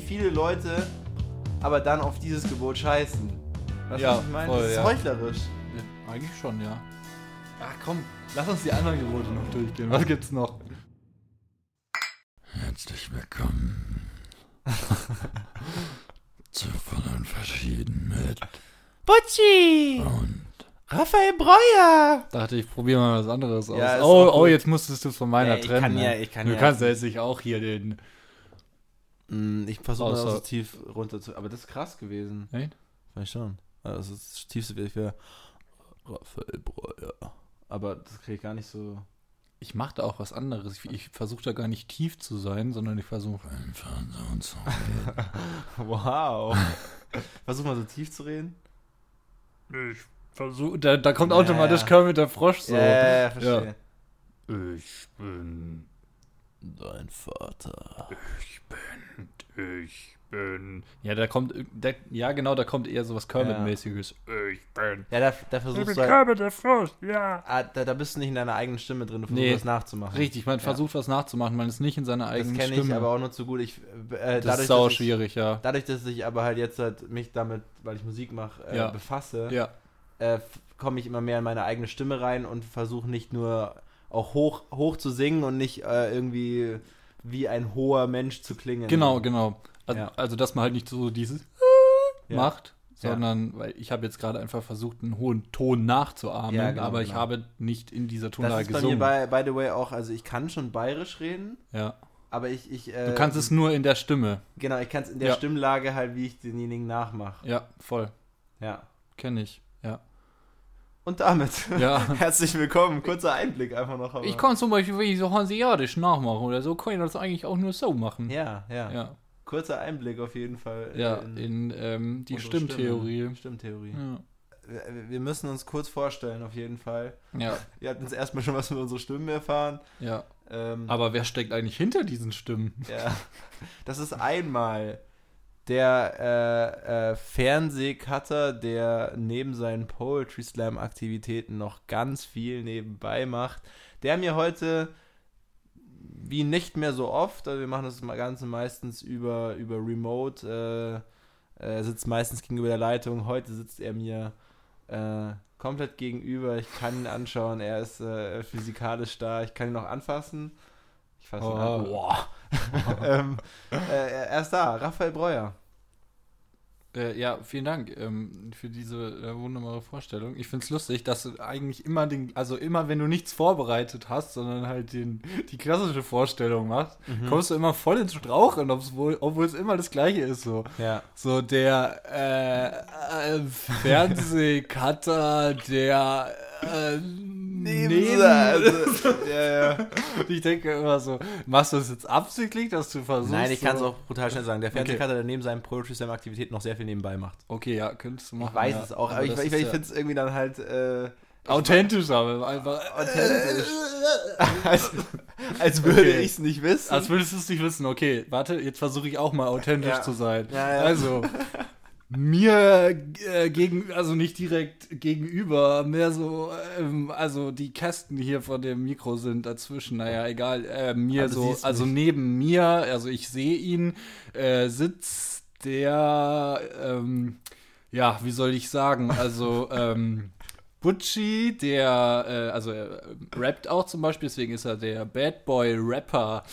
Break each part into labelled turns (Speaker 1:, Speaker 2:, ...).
Speaker 1: wie viele Leute aber dann auf dieses Gebot scheißen. Weißt du,
Speaker 2: Ja,
Speaker 1: was ich meine?
Speaker 2: voll,
Speaker 1: das ist
Speaker 2: ja.
Speaker 1: heuchlerisch.
Speaker 2: Ja, eigentlich schon, ja. Ach komm, lass uns die anderen Gebote noch durchgehen. Was gibt's noch?
Speaker 3: Herzlich willkommen zu Voll und Verschieden mit
Speaker 1: Butchi!
Speaker 3: und
Speaker 1: Raphael Breuer!
Speaker 2: Dachte ich, probiere mal was anderes aus.
Speaker 1: Ja,
Speaker 2: oh, oh, jetzt musstest du es von meiner
Speaker 1: Ja, ich
Speaker 2: trennen.
Speaker 1: kann
Speaker 2: ne?
Speaker 1: ja- ich kann
Speaker 2: du
Speaker 1: ja-
Speaker 2: kannst ja jetzt nicht auch hier den.
Speaker 1: Mm, Ich versuche mal so tief runter zu. Aber das ist krass gewesen.
Speaker 2: Echt?
Speaker 1: Ich schon. Also das tiefste wäre für Raphael Breuer. Aber das kriege ich gar nicht so.
Speaker 2: Ich mache da auch was anderes. Ich, ich versuche da gar nicht tief zu sein, sondern ich versuche.
Speaker 3: einfach so und so.
Speaker 1: Wow. Versuch mal so tief zu reden.
Speaker 2: Ich versuche. Da, da kommt
Speaker 1: Ja,
Speaker 2: automatisch. Kermit der Frosch so.
Speaker 1: Ja, ja, verstehe.
Speaker 2: Ich bin.
Speaker 1: Dein Vater.
Speaker 2: Ich bin. Ich bin. Ja, da kommt. Da, ja, genau, da kommt eher so was Kermit-mäßiges. Ich bin.
Speaker 1: Ja, da, da versuchst du halt,
Speaker 2: Kermit der Frosch, ja.
Speaker 1: ah, da, da bist du nicht in deiner eigenen Stimme drin, du versuchst
Speaker 2: Nee.
Speaker 1: das nachzumachen.
Speaker 2: Richtig, man
Speaker 1: Ja.
Speaker 2: versucht was nachzumachen, man ist nicht in seiner
Speaker 1: Das
Speaker 2: eigenen
Speaker 1: kenne ich
Speaker 2: Stimme.
Speaker 1: aber auch nur zu gut. Ich, äh,
Speaker 2: das
Speaker 1: dadurch,
Speaker 2: ist sau
Speaker 1: dass ich,
Speaker 2: schwierig, ja.
Speaker 1: dadurch, dass ich aber halt jetzt halt mich damit, weil ich Musik mache, äh,
Speaker 2: Ja.
Speaker 1: befasse,
Speaker 2: Ja,
Speaker 1: äh, komme ich immer mehr in meine eigene Stimme rein und versuche nicht nur auch hoch, hoch zu singen und nicht äh, irgendwie wie ein hoher Mensch zu klingen.
Speaker 2: genau, genau. Also,
Speaker 1: Ja.
Speaker 2: also dass man halt nicht so dieses
Speaker 1: Ja.
Speaker 2: macht,
Speaker 1: Ja.
Speaker 2: sondern, weil ich habe jetzt gerade einfach versucht, einen hohen Ton nachzuahmen,
Speaker 1: Ja, genau,
Speaker 2: aber ich
Speaker 1: genau.
Speaker 2: habe nicht in dieser
Speaker 1: Das
Speaker 2: Tonlage
Speaker 1: ist bei mir,
Speaker 2: gesungen.
Speaker 1: by, by the way, auch, also ich kann schon bayerisch reden,
Speaker 2: ja.
Speaker 1: aber ich, ich äh,
Speaker 2: Du kannst es nur in der Stimme.
Speaker 1: Genau, ich kann es in der
Speaker 2: Ja.
Speaker 1: Stimmlage halt, wie ich denjenigen nachmache.
Speaker 2: Ja, voll.
Speaker 1: Ja.
Speaker 2: Kenne ich.
Speaker 1: Und damit
Speaker 2: Ja.
Speaker 1: herzlich willkommen. Kurzer Einblick einfach noch. Aber.
Speaker 2: Ich kann zum Beispiel, wenn ich so hanseatisch nachmachen oder so, kann ich das eigentlich auch nur so machen.
Speaker 1: Ja, ja,
Speaker 2: Ja,
Speaker 1: Kurzer Einblick auf jeden Fall.
Speaker 2: ja
Speaker 1: in
Speaker 2: in ähm, die
Speaker 1: unsere
Speaker 2: Stimmtheorie.
Speaker 1: Stimme. Stimmtheorie.
Speaker 2: Ja.
Speaker 1: Wir- Wir müssen uns kurz vorstellen, auf jeden Fall.
Speaker 2: ja,
Speaker 1: Ihr habt uns erstmal schon was mit unseren Stimmen erfahren.
Speaker 2: ja.
Speaker 1: Ähm,
Speaker 2: Aber wer steckt eigentlich hinter diesen Stimmen?
Speaker 1: Ja. Das ist einmal der äh, äh, Fernsehcutter, der neben seinen Poetry Slam Aktivitäten noch ganz viel nebenbei macht, der mir heute wie nicht mehr so oft, also wir machen das Ganze meistens über, über Remote, äh, er sitzt meistens gegenüber der Leitung, heute sitzt er mir äh, komplett gegenüber, ich kann ihn anschauen, er ist äh, physikalisch da, ich kann ihn noch anfassen. Ich fasse ihn an.
Speaker 2: Oh.
Speaker 1: Boah. ähm, äh, er ist da, Raphael Breuer.
Speaker 2: Äh, ja, vielen Dank ähm, für diese äh, wunderbare Vorstellung. Ich finde es lustig, dass du eigentlich immer den, also immer wenn du nichts vorbereitet hast, sondern halt den, die klassische Vorstellung machst,
Speaker 1: Mhm.
Speaker 2: kommst du immer voll ins Straucheln, obwohl es immer das gleiche ist so.
Speaker 1: Ja.
Speaker 2: So der äh, äh, Fernsehcutter, der äh, neben,
Speaker 1: Also, ja, ja.
Speaker 2: ich denke immer so, machst du das jetzt absichtlich, dass du versuchst?
Speaker 1: Nein, ich kann es auch brutal schnell sagen. Der Fernsehcutter, der neben seinen Poetry Slam Aktivitäten noch sehr viel nebenbei macht.
Speaker 2: Okay, ja, könntest du machen.
Speaker 1: Ich weiß
Speaker 2: ja.
Speaker 1: es auch, aber ich,
Speaker 2: das
Speaker 1: ich, ich
Speaker 2: ja
Speaker 1: finde es irgendwie dann halt äh,
Speaker 2: authentisch, aber einfach
Speaker 1: authentisch. als, als würde
Speaker 2: Okay.
Speaker 1: ich es nicht wissen.
Speaker 2: Als würdest du es nicht wissen. Okay, warte, jetzt versuche ich auch mal authentisch
Speaker 1: Ja.
Speaker 2: zu sein.
Speaker 1: Ja, ja.
Speaker 2: Also, mir äh, gegen, also nicht direkt gegenüber, mehr so, ähm, also die Kästen hier von dem Mikro sind dazwischen, naja, egal, äh, mir
Speaker 1: Aber du
Speaker 2: so, also
Speaker 1: mich.
Speaker 2: neben mir, also ich sehe ihn, äh, sitzt der, ähm, ja, wie soll ich sagen, also, ähm, Butchie, der, äh, also er äh, rappt auch zum Beispiel, deswegen ist er der Bad Boy Rapper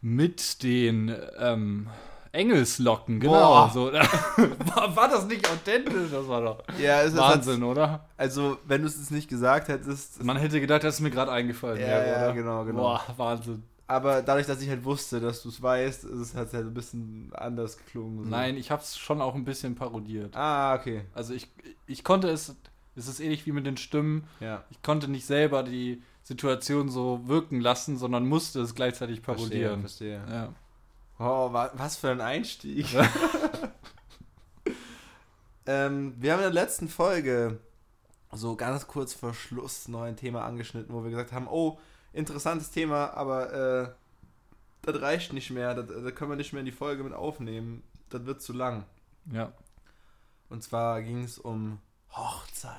Speaker 2: mit den ähm, Engelslocken, genau. So, war, war das nicht authentisch? Das war doch
Speaker 1: ja, es ist
Speaker 2: Wahnsinn, oder?
Speaker 1: Also, wenn du es jetzt nicht gesagt hättest.
Speaker 2: Man hätte gedacht, das ist mir gerade eingefallen.
Speaker 1: Ja,
Speaker 2: wäre,
Speaker 1: ja,
Speaker 2: oder?
Speaker 1: genau, genau.
Speaker 2: Boah, Wahnsinn.
Speaker 1: Aber dadurch, dass ich halt wusste, dass du es weißt, ist es halt halt ein bisschen anders geklungen. So.
Speaker 2: Nein, ich hab's schon auch ein bisschen parodiert.
Speaker 1: Ah, okay.
Speaker 2: Also ich, ich konnte es, es ist ähnlich wie mit den Stimmen,
Speaker 1: Ja.
Speaker 2: ich konnte nicht selber die Situation so wirken lassen, sondern musste es gleichzeitig parodieren.
Speaker 1: Verstehe, verstehe.
Speaker 2: Ja.
Speaker 1: Oh, wa was für ein Einstieg. ähm, wir haben in der letzten Folge so ganz kurz vor Schluss noch ein Thema angeschnitten, wo wir gesagt haben, oh, interessantes Thema, aber äh, das reicht nicht mehr, das, das können wir nicht mehr in die Folge mit aufnehmen, das wird zu lang.
Speaker 2: ja.
Speaker 1: Und zwar ging es um Hochzeit.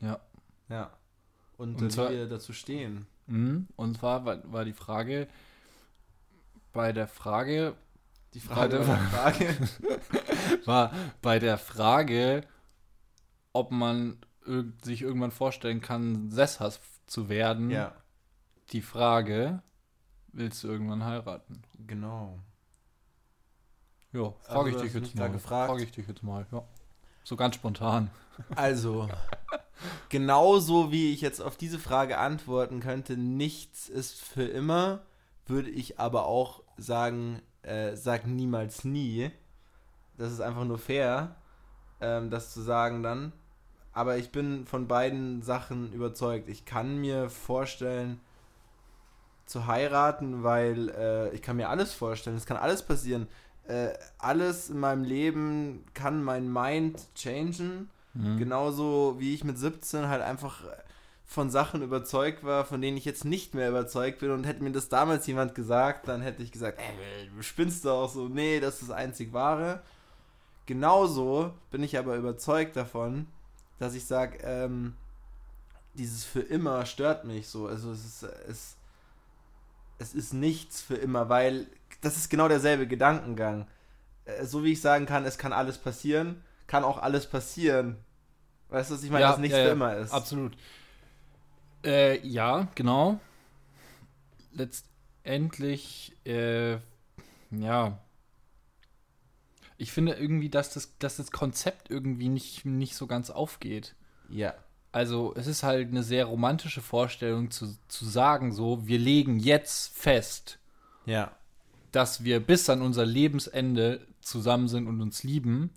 Speaker 2: Ja.
Speaker 1: Ja. Und,
Speaker 2: Und
Speaker 1: äh,
Speaker 2: zwar-
Speaker 1: wie wir dazu stehen.
Speaker 2: Mhm. Und zwar war, war die Frage, bei der Frage,
Speaker 1: Die Frage war eine Frage.
Speaker 2: war bei der Frage, ob man sich irgendwann vorstellen kann, sesshaft zu werden,
Speaker 1: ja,
Speaker 2: die Frage, willst du irgendwann heiraten?
Speaker 1: genau.
Speaker 2: Ja, frage
Speaker 1: du
Speaker 2: ich dich jetzt mal.
Speaker 1: gefragt.
Speaker 2: Frage ich dich jetzt mal, ja. So ganz spontan.
Speaker 1: Also, genauso wie ich jetzt auf diese Frage antworten könnte, nichts ist für immer, würde ich aber auch sagen, äh, sag niemals nie. Das ist einfach nur fair, ähm, das zu sagen dann. Aber ich bin von beiden Sachen überzeugt. Ich kann mir vorstellen, zu heiraten, weil äh, ich kann mir alles vorstellen. Es kann alles passieren. Äh, alles in meinem Leben kann mein Mind changen.
Speaker 2: Mhm.
Speaker 1: Genauso wie ich mit 17 halt einfach von Sachen überzeugt war, von denen ich jetzt nicht mehr überzeugt bin. Und hätte mir das damals jemand gesagt, dann hätte ich gesagt, ey, du spinnst doch so. Nee, das ist das einzig Wahre. Genauso bin ich aber überzeugt davon, dass ich sage, ähm, dieses für immer stört mich so. Also es ist, es, es ist nichts für immer, weil das ist genau derselbe Gedankengang. Äh, So wie ich sagen kann, es kann alles passieren, kann auch alles passieren. Weißt du, was ich meine,
Speaker 2: Ja,
Speaker 1: dass nichts
Speaker 2: ja,
Speaker 1: für
Speaker 2: ja,
Speaker 1: immer ist.
Speaker 2: Absolut. Äh, ja, genau. Letztendlich, äh, ja. Ich finde irgendwie, dass das, dass das Konzept irgendwie nicht, nicht so ganz aufgeht.
Speaker 1: Ja.
Speaker 2: Also, es ist halt eine sehr romantische Vorstellung zu, zu sagen, so, wir legen jetzt fest,
Speaker 1: Ja.
Speaker 2: dass wir bis an unser Lebensende zusammen sind und uns lieben.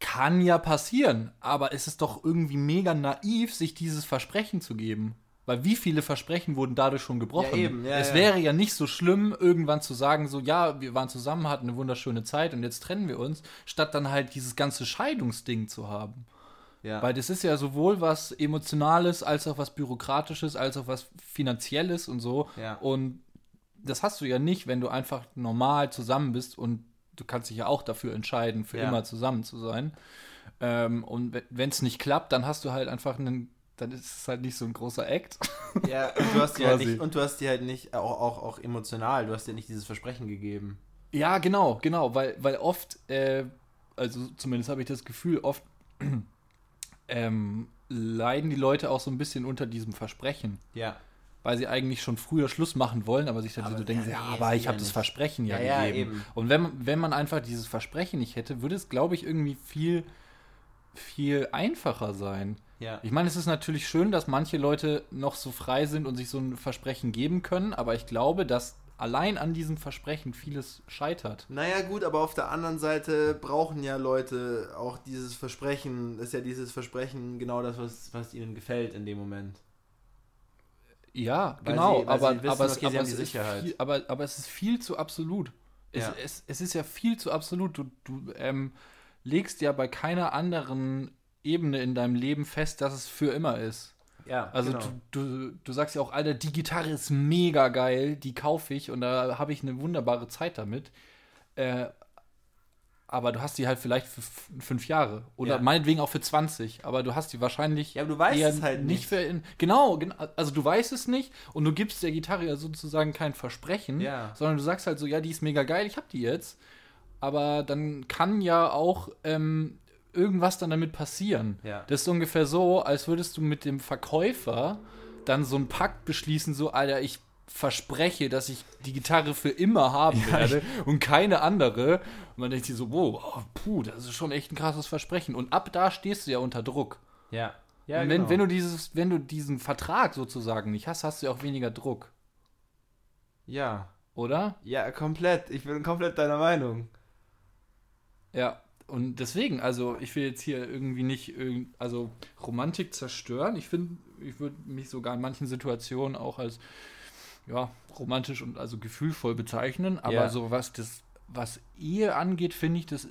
Speaker 2: Kann ja passieren, aber es ist doch irgendwie mega naiv, sich dieses Versprechen zu geben. Weil wie viele Versprechen wurden dadurch schon gebrochen?
Speaker 1: Ja, eben, ja,
Speaker 2: es
Speaker 1: ja.
Speaker 2: wäre ja nicht so schlimm, irgendwann zu sagen, so, ja, wir waren zusammen, hatten eine wunderschöne Zeit und jetzt trennen wir uns, statt dann halt dieses ganze Scheidungsding zu haben.
Speaker 1: Ja.
Speaker 2: Weil das ist ja sowohl was Emotionales, als auch was Bürokratisches, als auch was Finanzielles und so.
Speaker 1: Ja.
Speaker 2: Und das hast du ja nicht, wenn du einfach normal zusammen bist und du kannst dich ja auch dafür entscheiden, für
Speaker 1: Ja.
Speaker 2: immer zusammen zu sein. Ähm, und wenn es nicht klappt, dann hast du halt einfach einen, dann ist es halt nicht so ein großer Act.
Speaker 1: ja, und du hast dir halt nicht, und du hast dir halt nicht, auch, auch, auch emotional, du hast dir nicht dieses Versprechen gegeben.
Speaker 2: Ja, genau, genau, weil, weil oft, äh, also zumindest habe ich das Gefühl, oft ähm, leiden die Leute auch so ein bisschen unter diesem Versprechen.
Speaker 1: Ja.
Speaker 2: Weil sie eigentlich schon früher Schluss machen wollen, aber sich dann
Speaker 1: Aber
Speaker 2: so denken,
Speaker 1: ja,
Speaker 2: ja, aber ich habe das. Versprechen ja,
Speaker 1: Ja, ja,
Speaker 2: gegeben.
Speaker 1: eben.
Speaker 2: Und wenn, wenn man einfach dieses Versprechen nicht hätte, würde es, glaube ich, irgendwie viel, viel einfacher sein.
Speaker 1: Ja.
Speaker 2: Ich meine, es ist natürlich schön, dass manche Leute noch so frei sind und sich so ein Versprechen geben können, aber ich glaube, dass allein an diesem Versprechen vieles scheitert.
Speaker 1: Naja, gut, aber auf der anderen Seite brauchen ja Leute auch dieses Versprechen. Ist ja dieses Versprechen genau das, was, was ihnen gefällt in dem Moment.
Speaker 2: Ja,
Speaker 1: Weil
Speaker 2: genau,
Speaker 1: sie-
Speaker 2: aber,
Speaker 1: wissen,
Speaker 2: aber, es,
Speaker 1: okay,
Speaker 2: aber, es viel, aber, aber es ist viel zu absolut. Es,
Speaker 1: Ja.
Speaker 2: es, es ist ja viel zu absolut. Du, du ähm, legst ja bei keiner anderen Ebene in deinem Leben fest, dass es für immer ist.
Speaker 1: Ja,
Speaker 2: Also
Speaker 1: genau.
Speaker 2: du, du, du sagst ja auch, Alter, die Gitarre ist mega geil, die kaufe ich und da habe ich eine wunderbare Zeit damit. Äh, aber du hast die halt vielleicht für fünf Jahre oder
Speaker 1: Ja.
Speaker 2: meinetwegen auch für 20, aber du hast die wahrscheinlich
Speaker 1: Ja, aber du weißt es halt
Speaker 2: nicht für in, genau, gen- also du weißt es nicht und du gibst der Gitarre ja sozusagen kein Versprechen,
Speaker 1: Ja.
Speaker 2: sondern du sagst halt so, ja, die ist mega geil, ich hab die jetzt, aber dann kann ja auch ähm, irgendwas dann damit passieren.
Speaker 1: Ja.
Speaker 2: Das ist ungefähr so, als würdest du mit dem Verkäufer dann so einen Pakt beschließen, so, Alter, ich verspreche, dass ich die Gitarre für immer haben werde und keine andere. Und man denkt sich so, wow, oh, puh, das ist schon echt ein krasses Versprechen. Und ab da stehst du ja unter Druck.
Speaker 1: Ja. Ja,
Speaker 2: und wenn,
Speaker 1: genau.
Speaker 2: wenn, du dieses, wenn du diesen Vertrag sozusagen nicht hast, hast du ja auch weniger Druck,
Speaker 1: ja.
Speaker 2: oder?
Speaker 1: Ja, komplett. Ich bin komplett deiner Meinung.
Speaker 2: Ja, und deswegen, also ich will jetzt hier irgendwie nicht also Romantik zerstören. Ich finde, ich würde mich sogar in manchen Situationen auch als ja, romantisch und also gefühlvoll bezeichnen, aber
Speaker 1: Ja.
Speaker 2: so was das was Ehe angeht, finde ich, das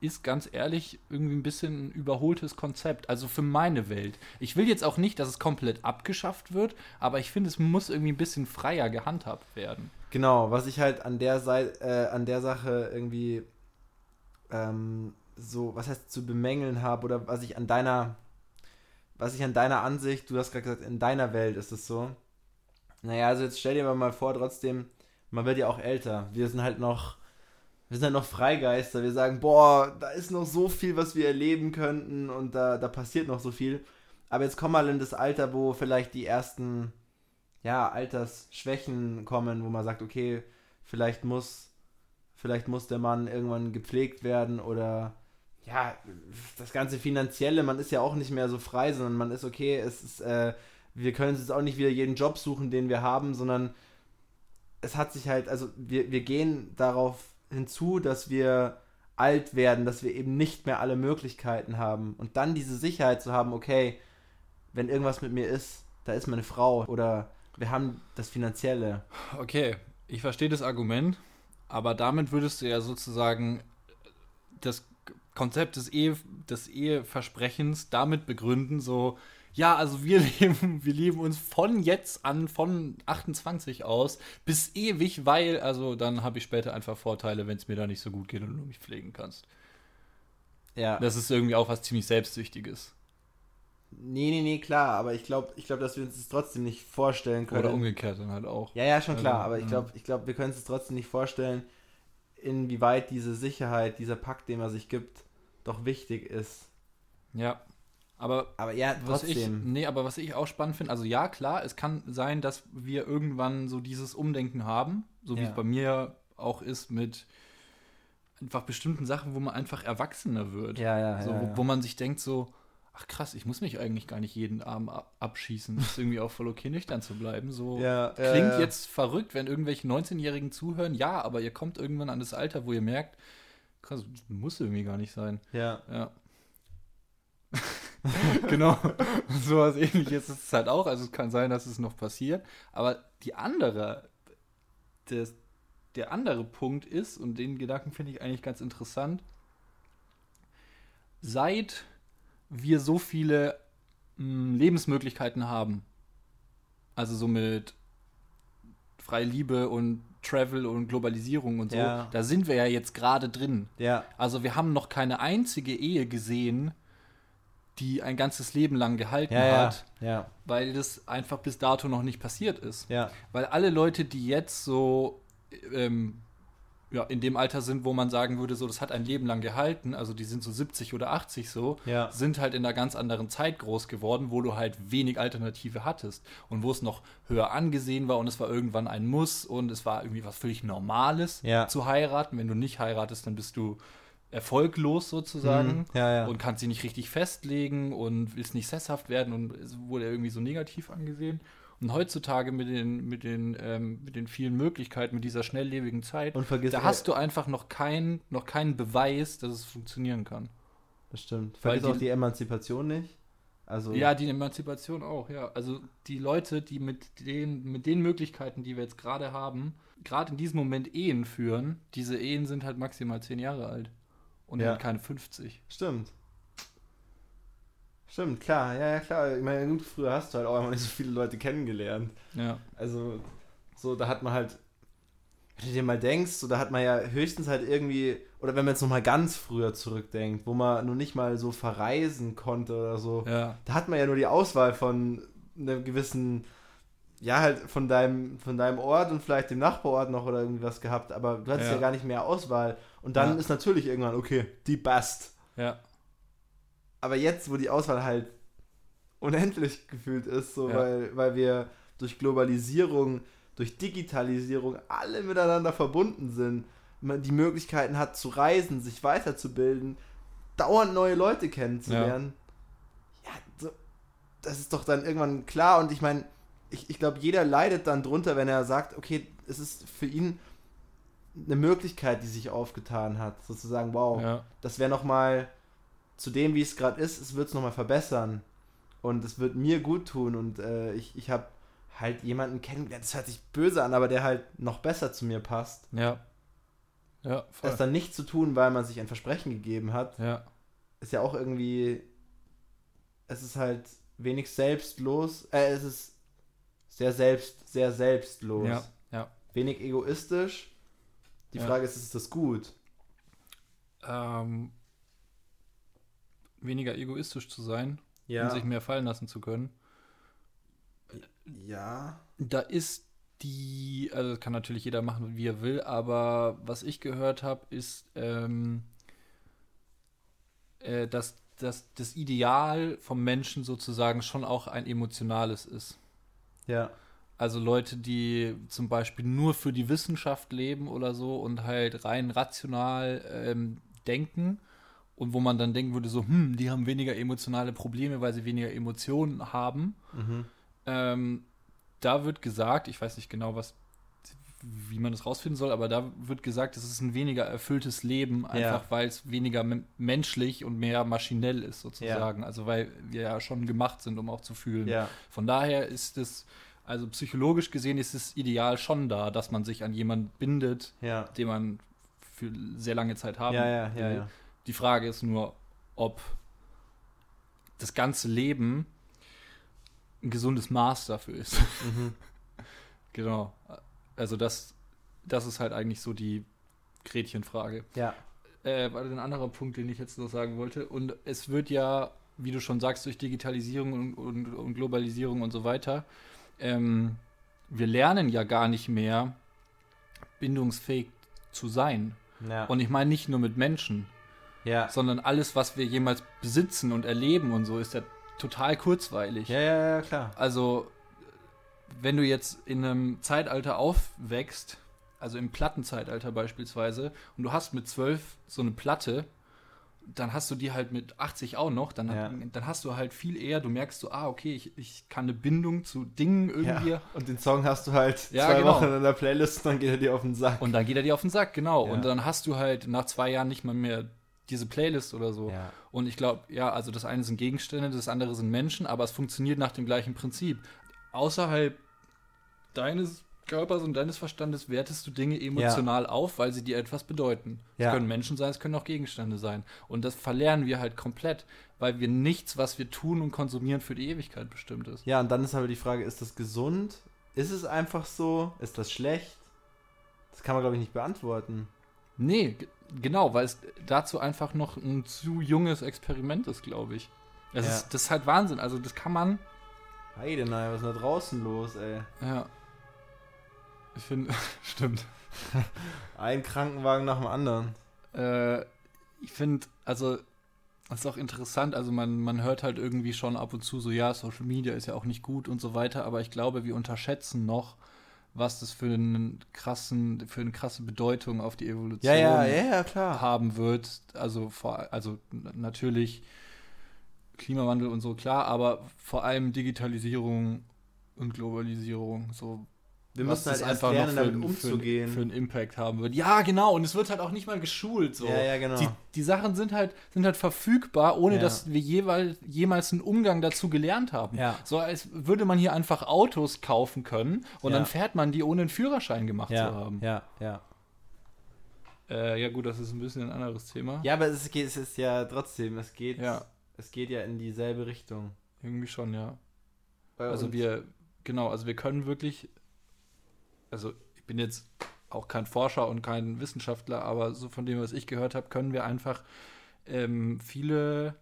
Speaker 2: ist ganz ehrlich irgendwie ein bisschen ein überholtes Konzept, also für meine Welt. Ich will jetzt auch nicht, dass es komplett abgeschafft wird, aber ich finde, es muss irgendwie ein bisschen freier gehandhabt werden.
Speaker 1: Genau, was ich halt an der Seite, äh, an der Sache irgendwie ähm, so, was heißt zu bemängeln habe oder was ich an deiner, was ich an deiner Ansicht, du hast gerade gesagt, in deiner Welt ist es so. Naja, also jetzt stell dir mal vor, trotzdem, man wird ja auch älter. Wir sind halt noch wir sind halt noch Freigeister. Wir sagen, boah, da ist noch so viel, was wir erleben könnten und da, da passiert noch so viel. Aber jetzt komm mal in das Alter, wo vielleicht die ersten, ja, Altersschwächen kommen, wo man sagt, okay, vielleicht muss, vielleicht muss der Mann irgendwann gepflegt werden oder ja, das ganze Finanzielle, man ist ja auch nicht mehr so frei, sondern man ist okay, es ist, äh, wir können uns jetzt auch nicht wieder jeden Job suchen, den wir haben, sondern es hat sich halt, also wir, wir gehen darauf hinzu, dass wir alt werden, dass wir eben nicht mehr alle Möglichkeiten haben und dann diese Sicherheit zu haben, okay, wenn irgendwas mit mir ist, da ist meine Frau oder wir haben das Finanzielle.
Speaker 2: Okay, ich verstehe das Argument, aber damit würdest du ja sozusagen das Konzept des, Ehe, des Eheversprechens damit begründen, so, ja, also wir leben, wir leben uns von jetzt an, von 28 aus, bis ewig, weil, also dann habe ich später einfach Vorteile, wenn es mir da nicht so gut geht und du mich pflegen kannst.
Speaker 1: Ja.
Speaker 2: Das ist irgendwie auch was ziemlich Selbstsüchtiges.
Speaker 1: Nee, nee, nee, klar, aber ich glaube, ich glaub, dass wir uns das trotzdem nicht vorstellen können.
Speaker 2: Oder umgekehrt dann halt auch.
Speaker 1: Ja, ja, schon klar,
Speaker 2: Also,
Speaker 1: aber ich glaube, ich glaub, wir können uns das trotzdem nicht vorstellen, inwieweit diese Sicherheit, dieser Pakt, den man sich gibt, doch wichtig ist.
Speaker 2: Ja. Aber
Speaker 1: Aber ja,
Speaker 2: Was ich, nee, aber was ich auch spannend finde, also ja, klar, es kann sein, dass wir irgendwann so dieses Umdenken haben, so wie
Speaker 1: Ja.
Speaker 2: es bei mir auch ist mit einfach bestimmten Sachen, wo man einfach erwachsener wird.
Speaker 1: Ja, ja,
Speaker 2: so,
Speaker 1: ja,
Speaker 2: wo,
Speaker 1: ja.
Speaker 2: wo man sich denkt so, ach krass, ich muss mich eigentlich gar nicht jeden Abend ab abschießen. Ist irgendwie auch voll okay, nüchtern zu bleiben. So
Speaker 1: Ja,
Speaker 2: klingt jetzt verrückt, wenn irgendwelche 19-Jährigen zuhören. Ja, aber ihr kommt irgendwann an das Alter, wo ihr merkt, krass, muss irgendwie gar nicht sein.
Speaker 1: Ja,
Speaker 2: Ja. genau. Sowas ähnliches ist es halt auch. Also es kann sein, dass es noch passiert. Aber die andere, des, der andere Punkt ist, und den Gedanken finde ich eigentlich ganz interessant, seit wir so viele mh, Lebensmöglichkeiten haben, also so mit freie Liebe und Travel und Globalisierung und so,
Speaker 1: Ja.
Speaker 2: da sind wir ja jetzt gerade drin.
Speaker 1: ja,
Speaker 2: Also wir haben noch keine einzige Ehe gesehen, die ein ganzes Leben lang gehalten
Speaker 1: ja, ja,
Speaker 2: hat,
Speaker 1: ja,
Speaker 2: weil das einfach bis dato noch nicht passiert ist.
Speaker 1: ja,
Speaker 2: Weil alle Leute, die jetzt so ähm, ja, in dem Alter sind, wo man sagen würde, so das hat ein Leben lang gehalten, also die sind so 70 oder 80 so,
Speaker 1: ja,
Speaker 2: sind halt in einer ganz anderen Zeit groß geworden, wo du halt wenig Alternative hattest und wo es noch höher angesehen war und es war irgendwann ein Muss und es war irgendwie was völlig Normales
Speaker 1: Ja.
Speaker 2: zu heiraten. Wenn du nicht heiratest, dann bist du erfolglos sozusagen
Speaker 1: Mhm. Ja, ja.
Speaker 2: und kannst sie nicht richtig festlegen und willst nicht sesshaft werden und wurde irgendwie so negativ angesehen. Und heutzutage mit den, mit den, ähm, mit den vielen Möglichkeiten, mit dieser schnelllebigen Zeit,
Speaker 1: Und vergiss
Speaker 2: da hast du einfach noch, kein, noch keinen Beweis, dass es funktionieren kann.
Speaker 1: Das stimmt.
Speaker 2: Weil
Speaker 1: Vergiss auch
Speaker 2: die-
Speaker 1: die Emanzipation nicht. Also,
Speaker 2: Ja, die Emanzipation auch, ja. Also die Leute, die mit den, mit den Möglichkeiten, die wir jetzt gerade haben, gerade in diesem Moment Ehen führen, diese Ehen sind halt maximal zehn Jahre alt. Und
Speaker 1: Ja.
Speaker 2: keine 50.
Speaker 1: Stimmt. Stimmt, klar, ja, ja, klar. Ich meine, gut, früher hast du halt auch einfach nicht so viele Leute kennengelernt.
Speaker 2: Ja.
Speaker 1: Also, so, da hat man halt, wenn du dir mal denkst, so, da hat man ja höchstens halt irgendwie, oder wenn man jetzt nochmal ganz früher zurückdenkt, wo man nur nicht mal so verreisen konnte oder so,
Speaker 2: Ja.
Speaker 1: da hat man ja nur die Auswahl von einem gewissen, ja, halt von deinem, von deinem Ort und vielleicht dem Nachbarort noch oder irgendwas gehabt, aber du hattest ja,
Speaker 2: Ja.
Speaker 1: gar nicht mehr Auswahl. Und dann
Speaker 2: Ja.
Speaker 1: ist natürlich irgendwann, okay, die best.
Speaker 2: Ja.
Speaker 1: Aber jetzt, wo die Auswahl halt unendlich gefühlt ist, so
Speaker 2: Ja.
Speaker 1: weil, weil wir durch Globalisierung, durch Digitalisierung alle miteinander verbunden sind, man die Möglichkeiten hat zu reisen, sich weiterzubilden, dauernd neue Leute kennenzulernen. Ja, so, das ist doch dann irgendwann klar und ich meine, ich, ich glaube, jeder leidet dann drunter, wenn er sagt, okay, es ist für ihn eine Möglichkeit, die sich aufgetan hat, sozusagen, wow,
Speaker 2: Ja.
Speaker 1: das wäre nochmal zu dem, wie es gerade ist, es wird es nochmal verbessern. Und es wird mir gut tun. Und äh, ich, ich habe halt jemanden kennengelernt, das hört sich böse an, aber der halt noch besser zu mir passt.
Speaker 2: Ja. Ja, voll.
Speaker 1: Das dann nicht zu tun, weil man sich ein Versprechen gegeben hat,
Speaker 2: Ja.
Speaker 1: ist ja auch irgendwie. Es ist halt wenig selbstlos. Äh, es ist sehr selbst, sehr selbstlos.
Speaker 2: Ja. Ja.
Speaker 1: Wenig egoistisch. Die
Speaker 2: Ja.
Speaker 1: Frage ist, ist das gut?
Speaker 2: Ähm, weniger egoistisch zu sein
Speaker 1: Ja.
Speaker 2: und sich mehr fallen lassen zu können.
Speaker 1: ja.
Speaker 2: Da ist die, also das kann natürlich jeder machen, wie er will, aber was ich gehört habe, ist, ähm, äh, dass, dass das Ideal vom Menschen sozusagen schon auch ein emotionales ist.
Speaker 1: Ja.
Speaker 2: Also Leute, die zum Beispiel nur für die Wissenschaft leben oder so und halt rein rational ähm, denken und wo man dann denken würde, so, hm, die haben weniger emotionale Probleme, weil sie weniger Emotionen haben.
Speaker 1: Mhm.
Speaker 2: Ähm, da wird gesagt, ich weiß nicht genau, was, wie man das rausfinden soll, aber da wird gesagt, es ist ein weniger erfülltes Leben, einfach weil es weniger me- menschlich und mehr maschinell ist, sozusagen. Also weil wir ja schon gemacht sind, um auch zu fühlen.
Speaker 1: Ja.
Speaker 2: Von daher ist es, also psychologisch gesehen ist das Ideal schon da, dass man sich an jemanden bindet,
Speaker 1: Ja.
Speaker 2: den man für sehr lange Zeit haben
Speaker 1: Ja, ja, ja,
Speaker 2: will.
Speaker 1: ja.
Speaker 2: Die Frage ist nur, ob das ganze Leben ein gesundes Maß dafür ist.
Speaker 1: Mhm.
Speaker 2: genau. Also das, das ist halt eigentlich so die Gretchenfrage.
Speaker 1: Ja.
Speaker 2: Äh, war ein anderer Punkt, den ich jetzt noch sagen wollte. Und es wird ja, wie du schon sagst, durch Digitalisierung und, und, und Globalisierung und so weiter, ähm, wir lernen ja gar nicht mehr, bindungsfähig zu sein.
Speaker 1: Ja.
Speaker 2: Und ich meine nicht nur mit Menschen,
Speaker 1: ja.
Speaker 2: sondern alles, was wir jemals besitzen und erleben und so, ist ja total kurzweilig.
Speaker 1: Ja, ja, ja, klar.
Speaker 2: Also, wenn du jetzt in einem Zeitalter aufwächst, also im Plattenzeitalter beispielsweise, und du hast mit zwölf so eine Platte, dann hast du die halt mit 80 auch noch, dann,
Speaker 1: Ja.
Speaker 2: dann hast du halt viel eher, du merkst so, ah, okay, ich, ich kann eine Bindung zu Dingen irgendwie.
Speaker 1: Ja. Und den Song hast du halt
Speaker 2: Ja,
Speaker 1: zwei
Speaker 2: genau.
Speaker 1: Wochen in der Playlist und dann geht er dir auf den Sack.
Speaker 2: Und dann geht er dir auf den Sack, genau. Und dann hast du halt nach zwei Jahren nicht mal mehr diese Playlist oder so. Und ich glaube, ja, also das eine sind Gegenstände, das andere sind Menschen, aber es funktioniert nach dem gleichen Prinzip. Außerhalb deines Körpers und deines Verstandes wertest du Dinge emotional auf, weil sie dir etwas bedeuten. Es
Speaker 1: Ja.
Speaker 2: können Menschen sein, es können auch Gegenstände sein. Und das verlernen wir halt komplett, weil wir nichts, was wir tun und konsumieren, für die Ewigkeit bestimmt ist.
Speaker 1: Ja, und dann ist aber die Frage, ist das gesund? Ist es einfach so? Ist das schlecht? Das kann man, glaube ich, nicht beantworten.
Speaker 2: Nee, genau, weil es dazu einfach noch ein zu junges Experiment ist, glaube ich. Das,
Speaker 1: Ja.
Speaker 2: ist, das ist halt Wahnsinn. Also das kann man,
Speaker 1: Heidenei, was ist denn da draußen los, ey?
Speaker 2: ja. Ich finde, stimmt.
Speaker 1: Ein Krankenwagen nach dem anderen.
Speaker 2: Äh, ich finde, also, das ist auch interessant, also man, man hört halt irgendwie schon ab und zu so, ja, Social Media ist ja auch nicht gut und so weiter, aber ich glaube, wir unterschätzen noch, was das für einen krassen, für eine krasse Bedeutung auf die Evolution
Speaker 1: Ja, ja, ja, ja, klar.
Speaker 2: haben wird. Also vor, also natürlich Klimawandel und so, klar, aber vor allem Digitalisierung und Globalisierung, so
Speaker 1: Wir müssen halt
Speaker 2: einfach noch
Speaker 1: lernen,
Speaker 2: für,
Speaker 1: damit
Speaker 2: einen-
Speaker 1: umzugehen.
Speaker 2: Für, für einen Impact haben wird. Ja, genau, und es wird halt auch nicht mal geschult. So.
Speaker 1: Ja, ja, genau.
Speaker 2: Die, die Sachen sind halt, sind halt verfügbar, ohne
Speaker 1: Ja.
Speaker 2: dass wir jeweils, jemals einen Umgang dazu gelernt haben.
Speaker 1: Ja.
Speaker 2: So als würde man hier einfach Autos kaufen können und
Speaker 1: Ja.
Speaker 2: dann fährt man die, ohne einen Führerschein gemacht
Speaker 1: ja,
Speaker 2: zu haben.
Speaker 1: ja, ja.
Speaker 2: Äh, ja, gut, das ist ein bisschen ein anderes Thema.
Speaker 1: Ja, aber es, geht, es ist ja trotzdem, es geht,
Speaker 2: Ja.
Speaker 1: es geht ja in dieselbe Richtung.
Speaker 2: Irgendwie schon, ja.
Speaker 1: Bei
Speaker 2: Also
Speaker 1: uns-
Speaker 2: wir, genau, also wir können wirklich, also ich bin jetzt auch kein Forscher und kein Wissenschaftler, aber so von dem, was ich gehört habe, können wir einfach ähm, viele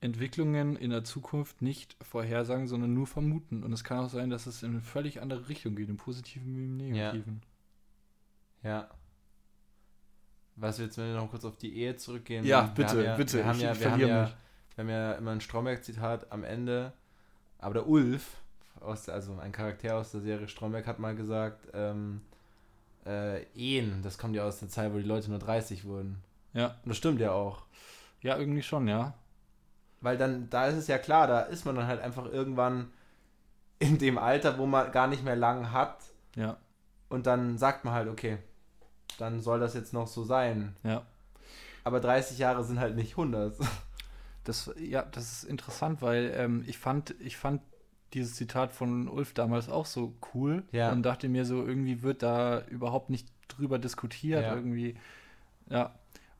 Speaker 2: Entwicklungen in der Zukunft nicht vorhersagen, sondern nur vermuten. Und es kann auch sein, dass es in eine völlig andere Richtung geht, im Positiven wie im Negativen.
Speaker 1: Ja. Was willst du, wenn wir noch kurz auf die Ehe zurückgehen?
Speaker 2: Ja,
Speaker 1: Wir
Speaker 2: bitte,
Speaker 1: ja,
Speaker 2: bitte,
Speaker 1: Wir haben ja, wir ja, wir haben ja immer ein Stromberg-Zitat am Ende. Aber der Ulf, aus, also ein Charakter aus der Serie Stromberg, hat mal gesagt, ähm, äh, Ehen, das kommt ja aus der Zeit, wo die Leute nur 30 wurden.
Speaker 2: Ja,
Speaker 1: Und das stimmt ja auch.
Speaker 2: ja, irgendwie schon, ja.
Speaker 1: Weil dann, da ist es ja klar, da ist man dann halt einfach irgendwann in dem Alter, wo man gar nicht mehr lang hat.
Speaker 2: Ja,
Speaker 1: Und dann sagt man halt, okay, dann soll das jetzt noch so sein.
Speaker 2: ja.
Speaker 1: Aber 30 Jahre sind halt nicht 100.
Speaker 2: Das, ja, das ist interessant, weil ähm, ich fand, ich fand dieses Zitat von Ulf damals auch so cool
Speaker 1: Ja.
Speaker 2: und dachte mir so, irgendwie wird da überhaupt nicht drüber diskutiert,
Speaker 1: Ja.
Speaker 2: irgendwie. Ja.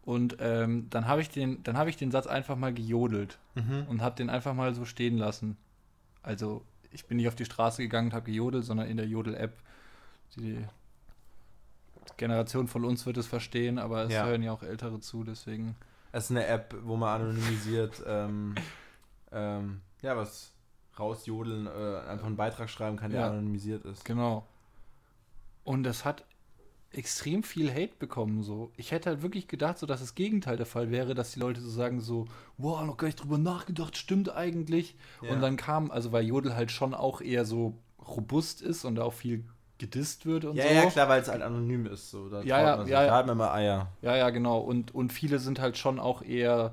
Speaker 2: Und ähm, dann habe ich den, dann habe ich den Satz einfach mal gejodelt
Speaker 1: Mhm.
Speaker 2: und habe den einfach mal so stehen lassen. Also ich bin nicht auf die Straße gegangen und habe gejodelt, sondern in der Jodel-App. Die Generation von uns wird es verstehen, aber es
Speaker 1: Ja.
Speaker 2: hören ja auch Ältere zu, deswegen.
Speaker 1: Es ist eine App, wo man anonymisiert, ähm, ähm, ja, was rausjodeln, äh, einfach einen Beitrag schreiben kann, der
Speaker 2: Ja.
Speaker 1: anonymisiert ist.
Speaker 2: Genau. Und das hat extrem viel Hate bekommen. So. Ich hätte halt wirklich gedacht, so dass das Gegenteil der Fall wäre, dass die Leute so sagen so, wow, noch gar nicht drüber nachgedacht, stimmt eigentlich.
Speaker 1: Ja.
Speaker 2: Und dann kam, also weil Jodel halt schon auch eher so robust ist und da auch viel gedisst wird und
Speaker 1: Ja,
Speaker 2: so.
Speaker 1: ja, klar, weil es halt anonym ist. So. Da
Speaker 2: Ja,
Speaker 1: traut
Speaker 2: ja, ja, ja.
Speaker 1: Da hat man mal Eier.
Speaker 2: Ja, ja, genau. Und, und viele sind halt schon auch eher,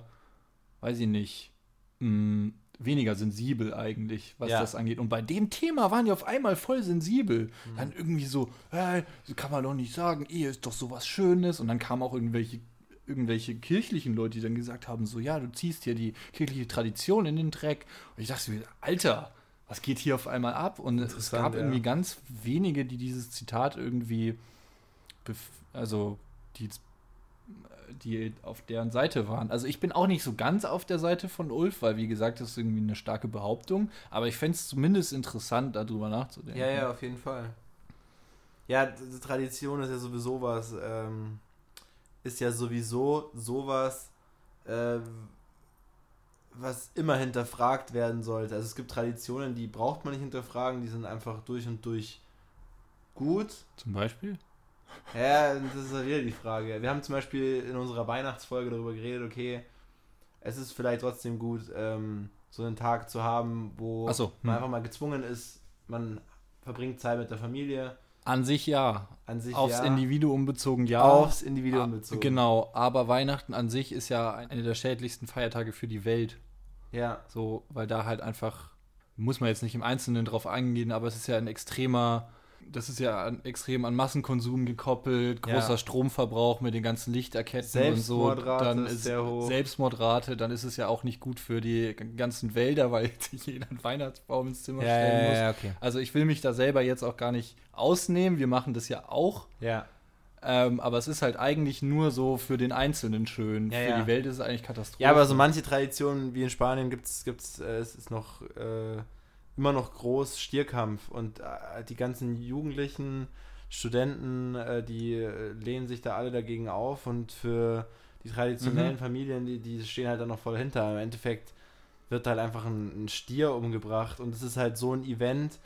Speaker 2: weiß ich nicht, mh, weniger sensibel eigentlich, was
Speaker 1: Ja.
Speaker 2: das angeht. Und bei dem Thema waren die auf einmal voll sensibel.
Speaker 1: Mhm.
Speaker 2: Dann irgendwie so, hey, kann man doch nicht sagen, Ehe ist doch sowas Schönes. Und dann kamen auch irgendwelche irgendwelche kirchlichen Leute, die dann gesagt haben, so, ja, du ziehst hier die kirchliche Tradition in den Dreck. Und ich dachte mir, Alter, was geht hier auf einmal ab? Und es gab
Speaker 1: ja.
Speaker 2: irgendwie ganz wenige, die dieses Zitat irgendwie, also die die auf deren Seite waren. Also ich bin auch nicht so ganz auf der Seite von Ulf, weil wie gesagt, das ist irgendwie eine starke Behauptung. Aber ich fände es zumindest interessant, darüber nachzudenken.
Speaker 1: Ja, ja, auf jeden Fall. Ja, Tradition ist ja sowieso was, ähm, ist ja sowieso sowas, äh, was immer hinterfragt werden sollte. Also es gibt Traditionen, die braucht man nicht hinterfragen, die sind einfach durch und durch gut.
Speaker 2: Zum Beispiel?
Speaker 1: Ja, das ist ja wieder die Frage. Wir haben zum Beispiel in unserer Weihnachtsfolge darüber geredet, okay, es ist vielleicht trotzdem gut, ähm, so einen Tag zu haben, wo
Speaker 2: so,
Speaker 1: man
Speaker 2: hm.
Speaker 1: einfach mal gezwungen ist, man verbringt Zeit mit der Familie,
Speaker 2: An sich ja.
Speaker 1: an sich
Speaker 2: Aufs
Speaker 1: ja,
Speaker 2: Individuum bezogen ja.
Speaker 1: aufs Individuum
Speaker 2: Ah,
Speaker 1: bezogen.
Speaker 2: Genau, aber Weihnachten an sich ist ja einer der schädlichsten Feiertage für die Welt.
Speaker 1: Ja,
Speaker 2: So, weil da halt einfach, muss man jetzt nicht im Einzelnen drauf eingehen, aber es ist ja ein extremer, das ist ja an, extrem an Massenkonsum gekoppelt, großer
Speaker 1: Ja.
Speaker 2: Stromverbrauch mit den ganzen Lichterketten und so.
Speaker 1: Selbstmordrate
Speaker 2: Dann
Speaker 1: ist sehr hoch.
Speaker 2: Selbstmordrate, dann ist es ja auch nicht gut für die ganzen Wälder, weil sich jeder einen Weihnachtsbaum ins Zimmer
Speaker 1: ja,
Speaker 2: stellen muss.
Speaker 1: ja, okay.
Speaker 2: Also ich will mich da selber jetzt auch gar nicht ausnehmen, wir machen das ja auch.
Speaker 1: Ja,
Speaker 2: Ähm, aber es ist halt eigentlich nur so für den Einzelnen schön.
Speaker 1: Ja,
Speaker 2: für
Speaker 1: ja.
Speaker 2: die Welt ist es eigentlich Katastrophe.
Speaker 1: ja aber so manche Traditionen wie in Spanien gibt es, äh, es ist noch äh, immer noch groß Stierkampf und äh, die ganzen Jugendlichen, Studenten, äh, die äh, lehnen sich da alle dagegen auf und für die traditionellen
Speaker 2: Mhm.
Speaker 1: Familien, die, die stehen halt dann noch voll hinter. Im Endeffekt wird halt einfach ein, ein Stier umgebracht und es ist halt so ein Event.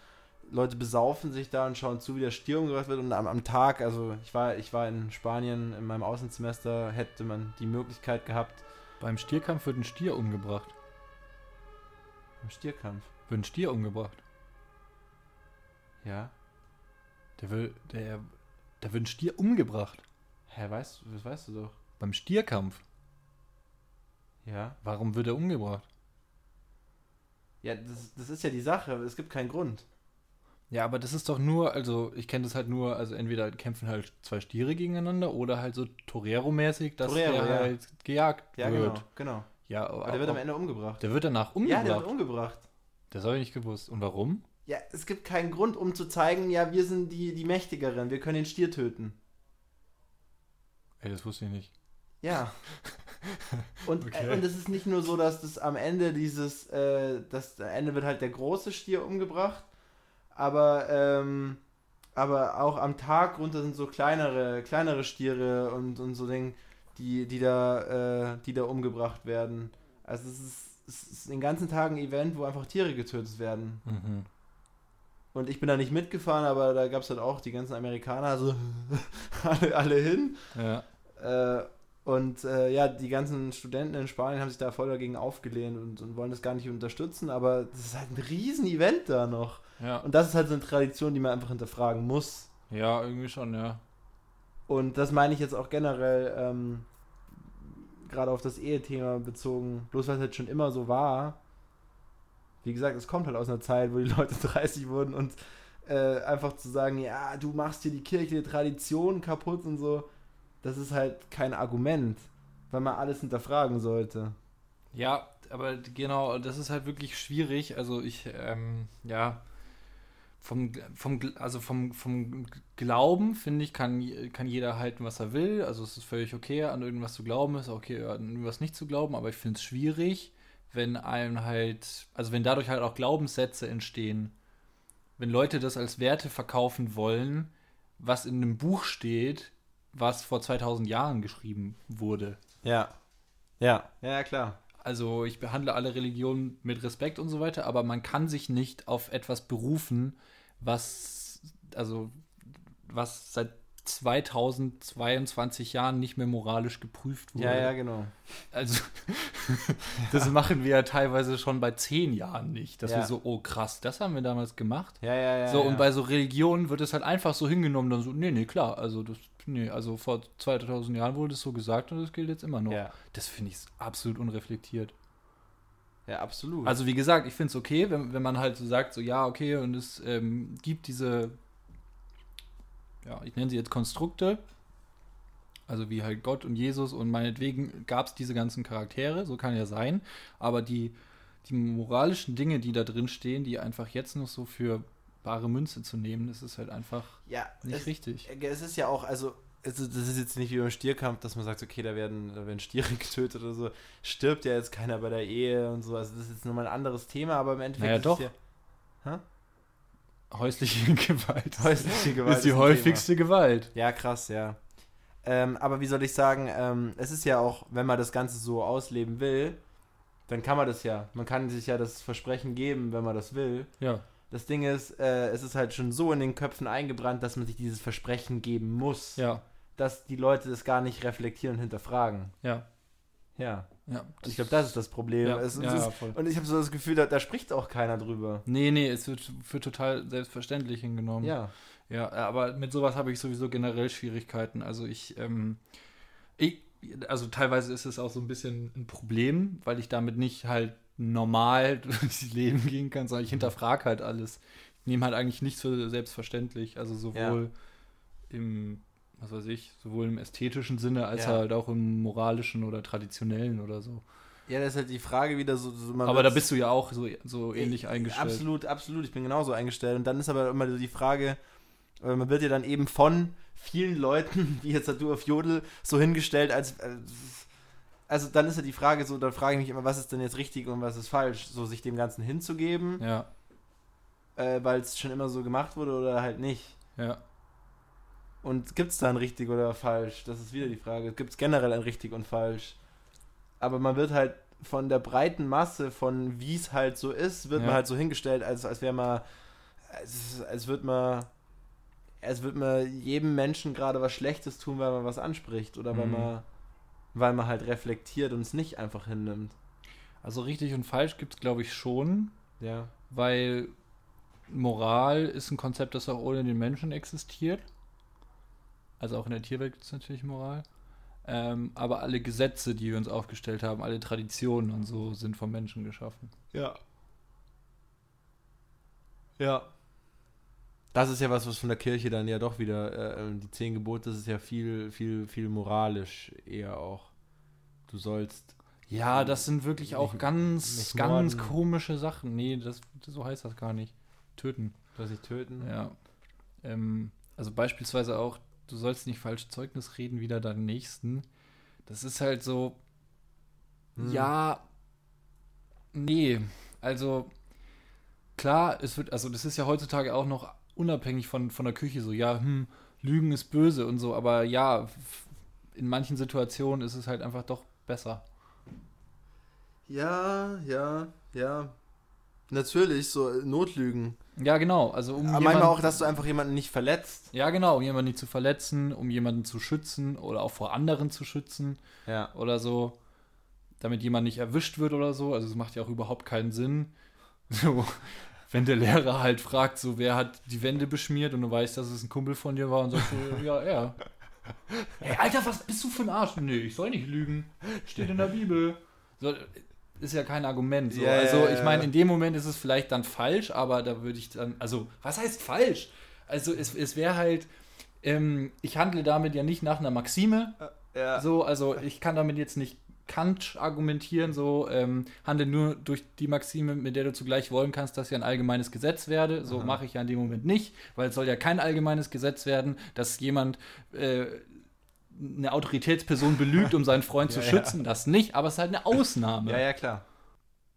Speaker 1: Leute besaufen sich da und schauen zu, wie der Stier umgebracht wird und am, am Tag, also ich war, ich war in Spanien in meinem Außensemester, hätte man die Möglichkeit gehabt,
Speaker 2: Beim Stierkampf wird ein Stier umgebracht.
Speaker 1: im Stierkampf.
Speaker 2: Wird ein Stier umgebracht.
Speaker 1: Ja.
Speaker 2: Der will, der, da wird ein Stier umgebracht.
Speaker 1: Hä, weißt du, das weißt du doch.
Speaker 2: Beim Stierkampf.
Speaker 1: Ja.
Speaker 2: Warum wird er umgebracht?
Speaker 1: Ja, das, das ist ja die Sache, es gibt keinen Grund.
Speaker 2: Ja, aber das ist doch nur, also ich kenne das halt nur, also entweder kämpfen halt zwei Stiere gegeneinander oder halt so Torero-mäßig, dass
Speaker 1: Torero,
Speaker 2: der
Speaker 1: ja.
Speaker 2: halt gejagt
Speaker 1: Ja,
Speaker 2: wird.
Speaker 1: genau, genau.
Speaker 2: Ja,
Speaker 1: Aber der wird am Ende umgebracht.
Speaker 2: der wird danach
Speaker 1: Ja,
Speaker 2: umgebracht.
Speaker 1: der wird umgebracht.
Speaker 2: Das habe ich nicht gewusst. Und warum?
Speaker 1: Ja, es gibt keinen Grund, um zu zeigen, ja, wir sind die, die Mächtigeren, wir können den Stier töten.
Speaker 2: Ey, das wusste ich nicht.
Speaker 1: Ja. Und,
Speaker 2: Okay.
Speaker 1: äh, und es ist nicht nur so, dass das am Ende dieses, äh, das am Ende wird halt der große Stier umgebracht, aber, ähm, aber auch am Tag runter sind so kleinere, kleinere Stiere und, und so Dinge, die, die da, äh, die da umgebracht werden. Also es ist, ist den ganzen Tag ein Event, wo einfach Tiere getötet werden.
Speaker 2: Mhm.
Speaker 1: Und ich bin da nicht mitgefahren, aber da gab es halt auch die ganzen Amerikaner, so alle, alle hin.
Speaker 2: Ja.
Speaker 1: Äh, und äh, ja, die ganzen Studenten in Spanien haben sich da voll dagegen aufgelehnt und, und wollen das gar nicht unterstützen, aber das ist halt ein riesen Event da noch.
Speaker 2: Ja.
Speaker 1: Und das ist halt so eine Tradition, die man einfach hinterfragen muss.
Speaker 2: ja, irgendwie schon, ja.
Speaker 1: Und das meine ich jetzt auch generell, ähm, gerade auf das Ehethema bezogen, bloß weil es halt schon immer so war. Wie gesagt, es kommt halt aus einer Zeit, wo die Leute 30 wurden und äh, einfach zu sagen, ja, du machst hier die kirchliche Tradition kaputt und so, das ist halt kein Argument, weil man alles hinterfragen sollte.
Speaker 2: Ja, aber genau, das ist halt wirklich schwierig. Also ich, ähm, ja, vom, vom, also vom, vom Glauben, finde ich, kann, kann jeder halten, was er will. Also es ist völlig okay, an irgendwas zu glauben, ist okay, an irgendwas nicht zu glauben, aber ich finde es schwierig, wenn einem halt, also wenn dadurch halt auch Glaubenssätze entstehen, wenn Leute das als Werte verkaufen wollen, was in einem Buch steht, was vor 2000 Jahren geschrieben wurde.
Speaker 1: Ja. Ja. Ja, klar.
Speaker 2: Also ich behandle alle Religionen mit Respekt und so weiter, aber man kann sich nicht auf etwas berufen, was, also was seit 2022 Jahren nicht mehr moralisch geprüft wurde.
Speaker 1: Ja, ja, genau.
Speaker 2: Also, das machen wir ja teilweise schon bei zehn Jahren nicht. Dass
Speaker 1: Ja.
Speaker 2: wir so, oh krass, das haben wir damals gemacht.
Speaker 1: Ja, ja, ja.
Speaker 2: so,
Speaker 1: ja.
Speaker 2: und bei so Religionen wird es halt einfach so hingenommen, dann so, nee, nee, klar, also das, nee, also vor 2000 Jahren wurde es so gesagt und das gilt jetzt immer noch.
Speaker 1: Ja,
Speaker 2: Das finde ich absolut unreflektiert.
Speaker 1: ja, absolut.
Speaker 2: Also wie gesagt, ich finde es okay, wenn, wenn man halt so sagt, so ja, okay, und es ähm, gibt diese, ja, ich nenne sie jetzt Konstrukte, also wie halt Gott und Jesus und meinetwegen gab es diese ganzen Charaktere, so kann ja sein, aber die, die moralischen Dinge, die da drin stehen, die einfach jetzt noch so für bare Münze zu nehmen, das ist halt einfach
Speaker 1: ja,
Speaker 2: nicht
Speaker 1: es,
Speaker 2: richtig.
Speaker 1: es ist ja auch, also, es ist, das ist jetzt nicht wie beim Stierkampf, dass man sagt, okay, da werden, da werden Stiere getötet oder so. Stirbt ja jetzt keiner bei der Ehe und so. Also, das ist jetzt nochmal ein anderes Thema, aber im Endeffekt
Speaker 2: Naja,
Speaker 1: ist
Speaker 2: doch.
Speaker 1: es ja.
Speaker 2: Häusliche Gewalt
Speaker 1: Häusliche Gewalt
Speaker 2: ist die
Speaker 1: ein
Speaker 2: häufigste Gewalt.
Speaker 1: Ja, krass, ja. Ähm, aber wie soll ich sagen, ähm, es ist ja auch, wenn man das Ganze so ausleben will, dann kann man das ja. Man kann sich ja das Versprechen geben, wenn man das will.
Speaker 2: Ja,
Speaker 1: Das Ding ist, äh, es ist halt schon so in den Köpfen eingebrannt, dass man sich dieses Versprechen geben muss,
Speaker 2: ja,
Speaker 1: dass die Leute das gar nicht reflektieren und hinterfragen.
Speaker 2: ja,
Speaker 1: Ja.
Speaker 2: ja.
Speaker 1: Ich glaube, das ist das Problem.
Speaker 2: ja,
Speaker 1: es, es
Speaker 2: ja,
Speaker 1: ist, und ich habe so das Gefühl, da, da spricht auch keiner drüber.
Speaker 2: Nee, nee, es wird für total selbstverständlich hingenommen.
Speaker 1: Ja.
Speaker 2: Ja, aber mit sowas habe ich sowieso generell Schwierigkeiten. Also ich, ähm, ich, also teilweise ist es auch so ein bisschen ein Problem, weil ich damit nicht halt normal durchs Leben gehen kann, sondern ich hinterfrage halt alles. Ich nehme halt eigentlich nichts für selbstverständlich. Also sowohl im, was weiß ich, sowohl im ästhetischen Sinne als
Speaker 1: Ja.
Speaker 2: halt auch im moralischen oder traditionellen oder so.
Speaker 1: Ja, das ist halt die Frage wieder so. so man
Speaker 2: aber da bist du ja auch so, so ähnlich eingestellt.
Speaker 1: Absolut, absolut. Ich bin genauso eingestellt. Und dann ist aber immer so die Frage, äh, man wird ja dann eben von vielen Leuten, wie jetzt du auf Jodel, so hingestellt, als. als also dann ist ja die Frage so, dann frage ich mich immer, was ist denn jetzt richtig und was ist falsch? So sich dem Ganzen hinzugeben,
Speaker 2: Ja,
Speaker 1: äh, weil es schon immer so gemacht wurde oder halt nicht.
Speaker 2: ja.
Speaker 1: Und gibt es da ein richtig oder falsch? Das ist wieder die Frage. Gibt es generell ein richtig und falsch? Aber man wird halt von der breiten Masse, von wie es halt so ist, wird
Speaker 2: Ja.
Speaker 1: man halt so hingestellt, als, als wäre man, als, als wird man, als wird man jedem Menschen gerade was Schlechtes tun, weil man was anspricht oder weil
Speaker 2: Mhm.
Speaker 1: man, weil man halt reflektiert und es nicht einfach hinnimmt.
Speaker 2: Also richtig und falsch gibt es, glaube ich, schon.
Speaker 1: Ja.
Speaker 2: weil Moral ist ein Konzept, das auch ohne den Menschen existiert. Also auch in der Tierwelt gibt es natürlich Moral. Ähm, aber alle Gesetze, die wir uns aufgestellt haben, alle Traditionen und so, sind vom Menschen geschaffen.
Speaker 1: Ja. Ja. Das ist ja was, was von der Kirche dann ja doch wieder, äh, die zehn Gebote, das ist ja viel, viel, viel moralisch eher auch. Du sollst.
Speaker 2: Ja, das sind wirklich auch
Speaker 1: Nicht-
Speaker 2: ganz,
Speaker 1: nicht
Speaker 2: ganz
Speaker 1: morden.
Speaker 2: komische Sachen. Nee, das, so heißt das gar nicht. Töten.
Speaker 1: Du sollst nicht töten.
Speaker 2: Ja. Ähm, also beispielsweise auch, du sollst nicht falsch Zeugnis reden wider deinen Nächsten. Das ist halt so,
Speaker 1: Hm.
Speaker 2: ja, nee. Also klar, es wird, also das ist ja heutzutage auch noch unabhängig von, von der Küche so, ja, hm, Lügen ist böse und so, aber ja, in manchen Situationen ist es halt einfach doch besser.
Speaker 1: Ja, ja, ja. Natürlich, so äh, Notlügen.
Speaker 2: Ja, genau. Also um
Speaker 1: Aber manchmal auch, dass du einfach jemanden nicht verletzt.
Speaker 2: Ja, genau, um jemanden nicht zu verletzen, um jemanden zu schützen oder auch vor anderen zu schützen.
Speaker 1: Ja.
Speaker 2: oder so, damit jemand nicht erwischt wird oder so. Also es macht ja auch überhaupt keinen Sinn. So, wenn der Lehrer halt fragt, so wer hat die Wände beschmiert und du weißt, dass es ein Kumpel von dir war und sagst so, ja, er. Ey, Alter, was bist du für ein Arsch? Nee, ich soll nicht lügen. Steht in der Bibel. So, ist ja kein Argument. So.
Speaker 1: Ja,
Speaker 2: also ich meine, in dem Moment ist es vielleicht dann falsch, aber da würde ich dann, also was heißt falsch? Also es, es wäre halt, ähm, ich handle damit ja nicht nach einer Maxime,
Speaker 1: Ja.
Speaker 2: so, also ich kann damit jetzt nicht Kant argumentieren, so, ähm, handle nur durch die Maxime, mit der du zugleich wollen kannst, dass ja ein allgemeines Gesetz werde. So mache ich ja in dem Moment nicht, weil es soll ja kein allgemeines Gesetz werden, dass jemand äh, eine Autoritätsperson belügt, um seinen Freund
Speaker 1: Ja,
Speaker 2: zu
Speaker 1: ja.
Speaker 2: schützen. Das nicht, aber es ist halt eine Ausnahme.
Speaker 1: ja, ja, klar.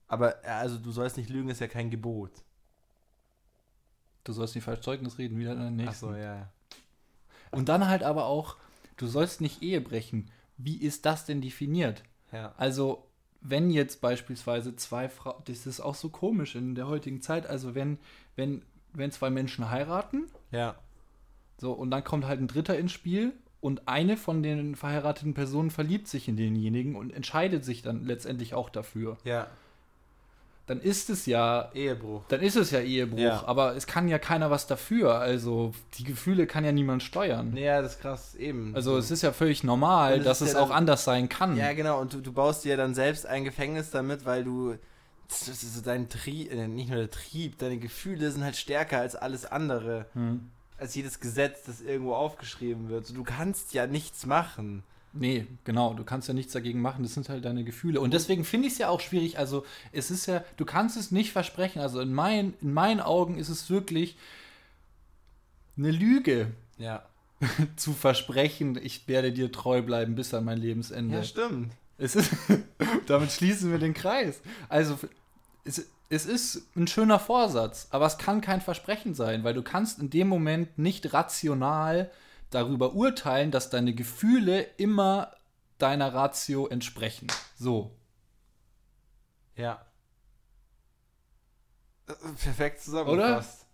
Speaker 1: Aber ja, also du sollst nicht lügen, ist ja kein Gebot.
Speaker 2: Du sollst nicht falsch Zeugnis reden, wieder deinen Nächsten.
Speaker 1: Achso, ja, ja.
Speaker 2: Und dann halt aber auch, du sollst nicht Ehe brechen. Wie ist das denn definiert?
Speaker 1: Ja.
Speaker 2: Also, wenn jetzt beispielsweise zwei Frauen, das ist auch so komisch in der heutigen Zeit, also wenn, wenn, wenn zwei Menschen heiraten,
Speaker 1: Ja.
Speaker 2: So, und dann kommt halt ein Dritter ins Spiel und eine von den verheirateten Personen verliebt sich in denjenigen und entscheidet sich dann letztendlich auch dafür.
Speaker 1: Ja.
Speaker 2: Dann ist es ja
Speaker 1: Ehebruch.
Speaker 2: dann ist es ja Ehebruch,
Speaker 1: Ja.
Speaker 2: aber es kann ja keiner was dafür. Also die Gefühle kann ja niemand steuern.
Speaker 1: Ja, das ist krass, eben.
Speaker 2: Also es ist ja völlig normal, dass es
Speaker 1: ja
Speaker 2: auch
Speaker 1: dann-
Speaker 2: anders sein kann.
Speaker 1: Ja, genau, und du, du baust dir dann selbst ein Gefängnis damit, weil du. Das ist so dein Trieb, äh, nicht nur der Trieb, deine Gefühle sind halt stärker als alles andere.
Speaker 2: Hm.
Speaker 1: Als jedes Gesetz, das irgendwo aufgeschrieben wird. So, du kannst ja nichts machen.
Speaker 2: Nee, genau, du kannst ja nichts dagegen machen, das sind halt deine Gefühle. Und deswegen finde ich es ja auch schwierig, also es ist ja, du kannst es nicht versprechen, also in, mein, in meinen Augen ist es wirklich eine Lüge
Speaker 1: Ja.
Speaker 2: zu versprechen, ich werde dir treu bleiben bis an mein Lebensende.
Speaker 1: Ja, stimmt.
Speaker 2: Es ist, damit schließen wir den Kreis. Also, es, es ist ein schöner Vorsatz, aber es kann kein Versprechen sein, weil du kannst in dem Moment nicht rational darüber urteilen, dass deine Gefühle immer deiner Ratio entsprechen. So.
Speaker 1: Ja. Äh, Perfekt zusammengefasst.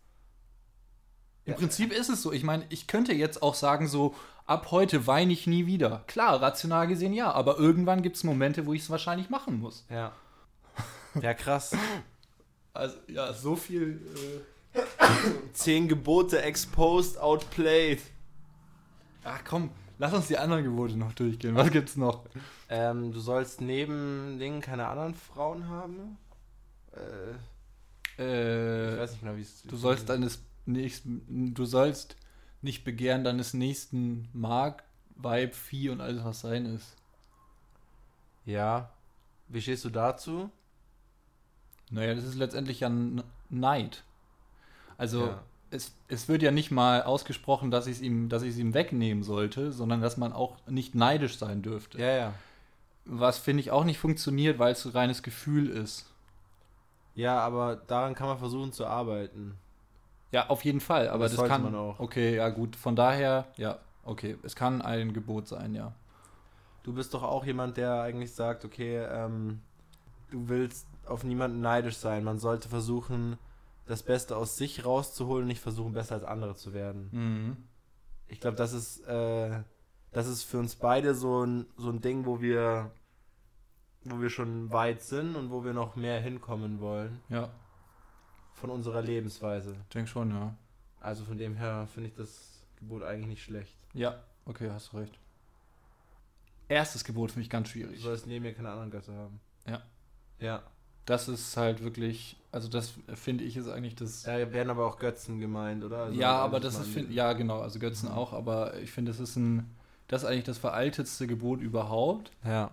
Speaker 2: Im
Speaker 1: Ja.
Speaker 2: Prinzip ist es so. Ich meine, ich könnte jetzt auch sagen, so, ab heute weine ich nie wieder. Klar, rational gesehen ja, aber irgendwann gibt es Momente, wo ich es wahrscheinlich machen muss.
Speaker 1: Ja. Ja, krass.
Speaker 2: Also, ja, so viel.
Speaker 1: Zehn Gebote exposed, outplayed.
Speaker 2: Ach komm, lass uns die anderen Gebote noch durchgehen. Was gibt's noch?
Speaker 1: Ähm, du sollst neben Dingen keine anderen Frauen haben. Äh, ich
Speaker 2: Äh,
Speaker 1: weiß nicht genau, wie es.
Speaker 2: du sollst deines nächsten, du sollst nicht begehren deines nächsten Mark, Weib, Vieh und alles, was sein ist.
Speaker 1: Ja. Wie stehst du dazu?
Speaker 2: Naja, das ist letztendlich ja Neid. Also
Speaker 1: Ja.
Speaker 2: Es, es wird ja nicht mal ausgesprochen, dass ich es ihm, dass ich es ihm wegnehmen sollte, sondern dass man auch nicht neidisch sein dürfte.
Speaker 1: Ja, ja.
Speaker 2: Was finde ich auch nicht funktioniert, weil es so reines Gefühl ist.
Speaker 1: Ja, aber daran kann man versuchen zu arbeiten.
Speaker 2: Ja, auf jeden Fall, aber
Speaker 1: Das
Speaker 2: das, kann
Speaker 1: man auch.
Speaker 2: Okay, ja gut, von daher, ja, okay, es kann ein Gebot sein, ja.
Speaker 1: Du bist doch auch jemand, der eigentlich sagt, okay, ähm, du willst auf niemanden neidisch sein. Man sollte versuchen, das Beste aus sich rauszuholen und nicht versuchen, besser als andere zu werden.
Speaker 2: Mhm.
Speaker 1: Ich glaube, das ist, äh, das ist für uns beide so ein, so ein Ding, wo wir, wo wir schon weit sind und wo wir noch mehr hinkommen wollen
Speaker 2: Ja,
Speaker 1: von unserer Lebensweise.
Speaker 2: denk schon, ja.
Speaker 1: Also von dem her finde ich das Gebot eigentlich nicht schlecht.
Speaker 2: Ja, okay, hast du recht. Erstes Gebot finde ich ganz
Speaker 1: Du
Speaker 2: schwierig.
Speaker 1: sollst neben mir keine anderen Götter haben.
Speaker 2: Ja.
Speaker 1: Ja.
Speaker 2: Das ist halt wirklich, also das finde ich ist eigentlich das.
Speaker 1: Da werden aber auch Götzen gemeint, oder? Also
Speaker 2: ja, aber das ist, find, ja genau, also Götzen auch, aber ich finde, das ist ein, das ist eigentlich das veraltetste Gebot überhaupt.
Speaker 1: Ja.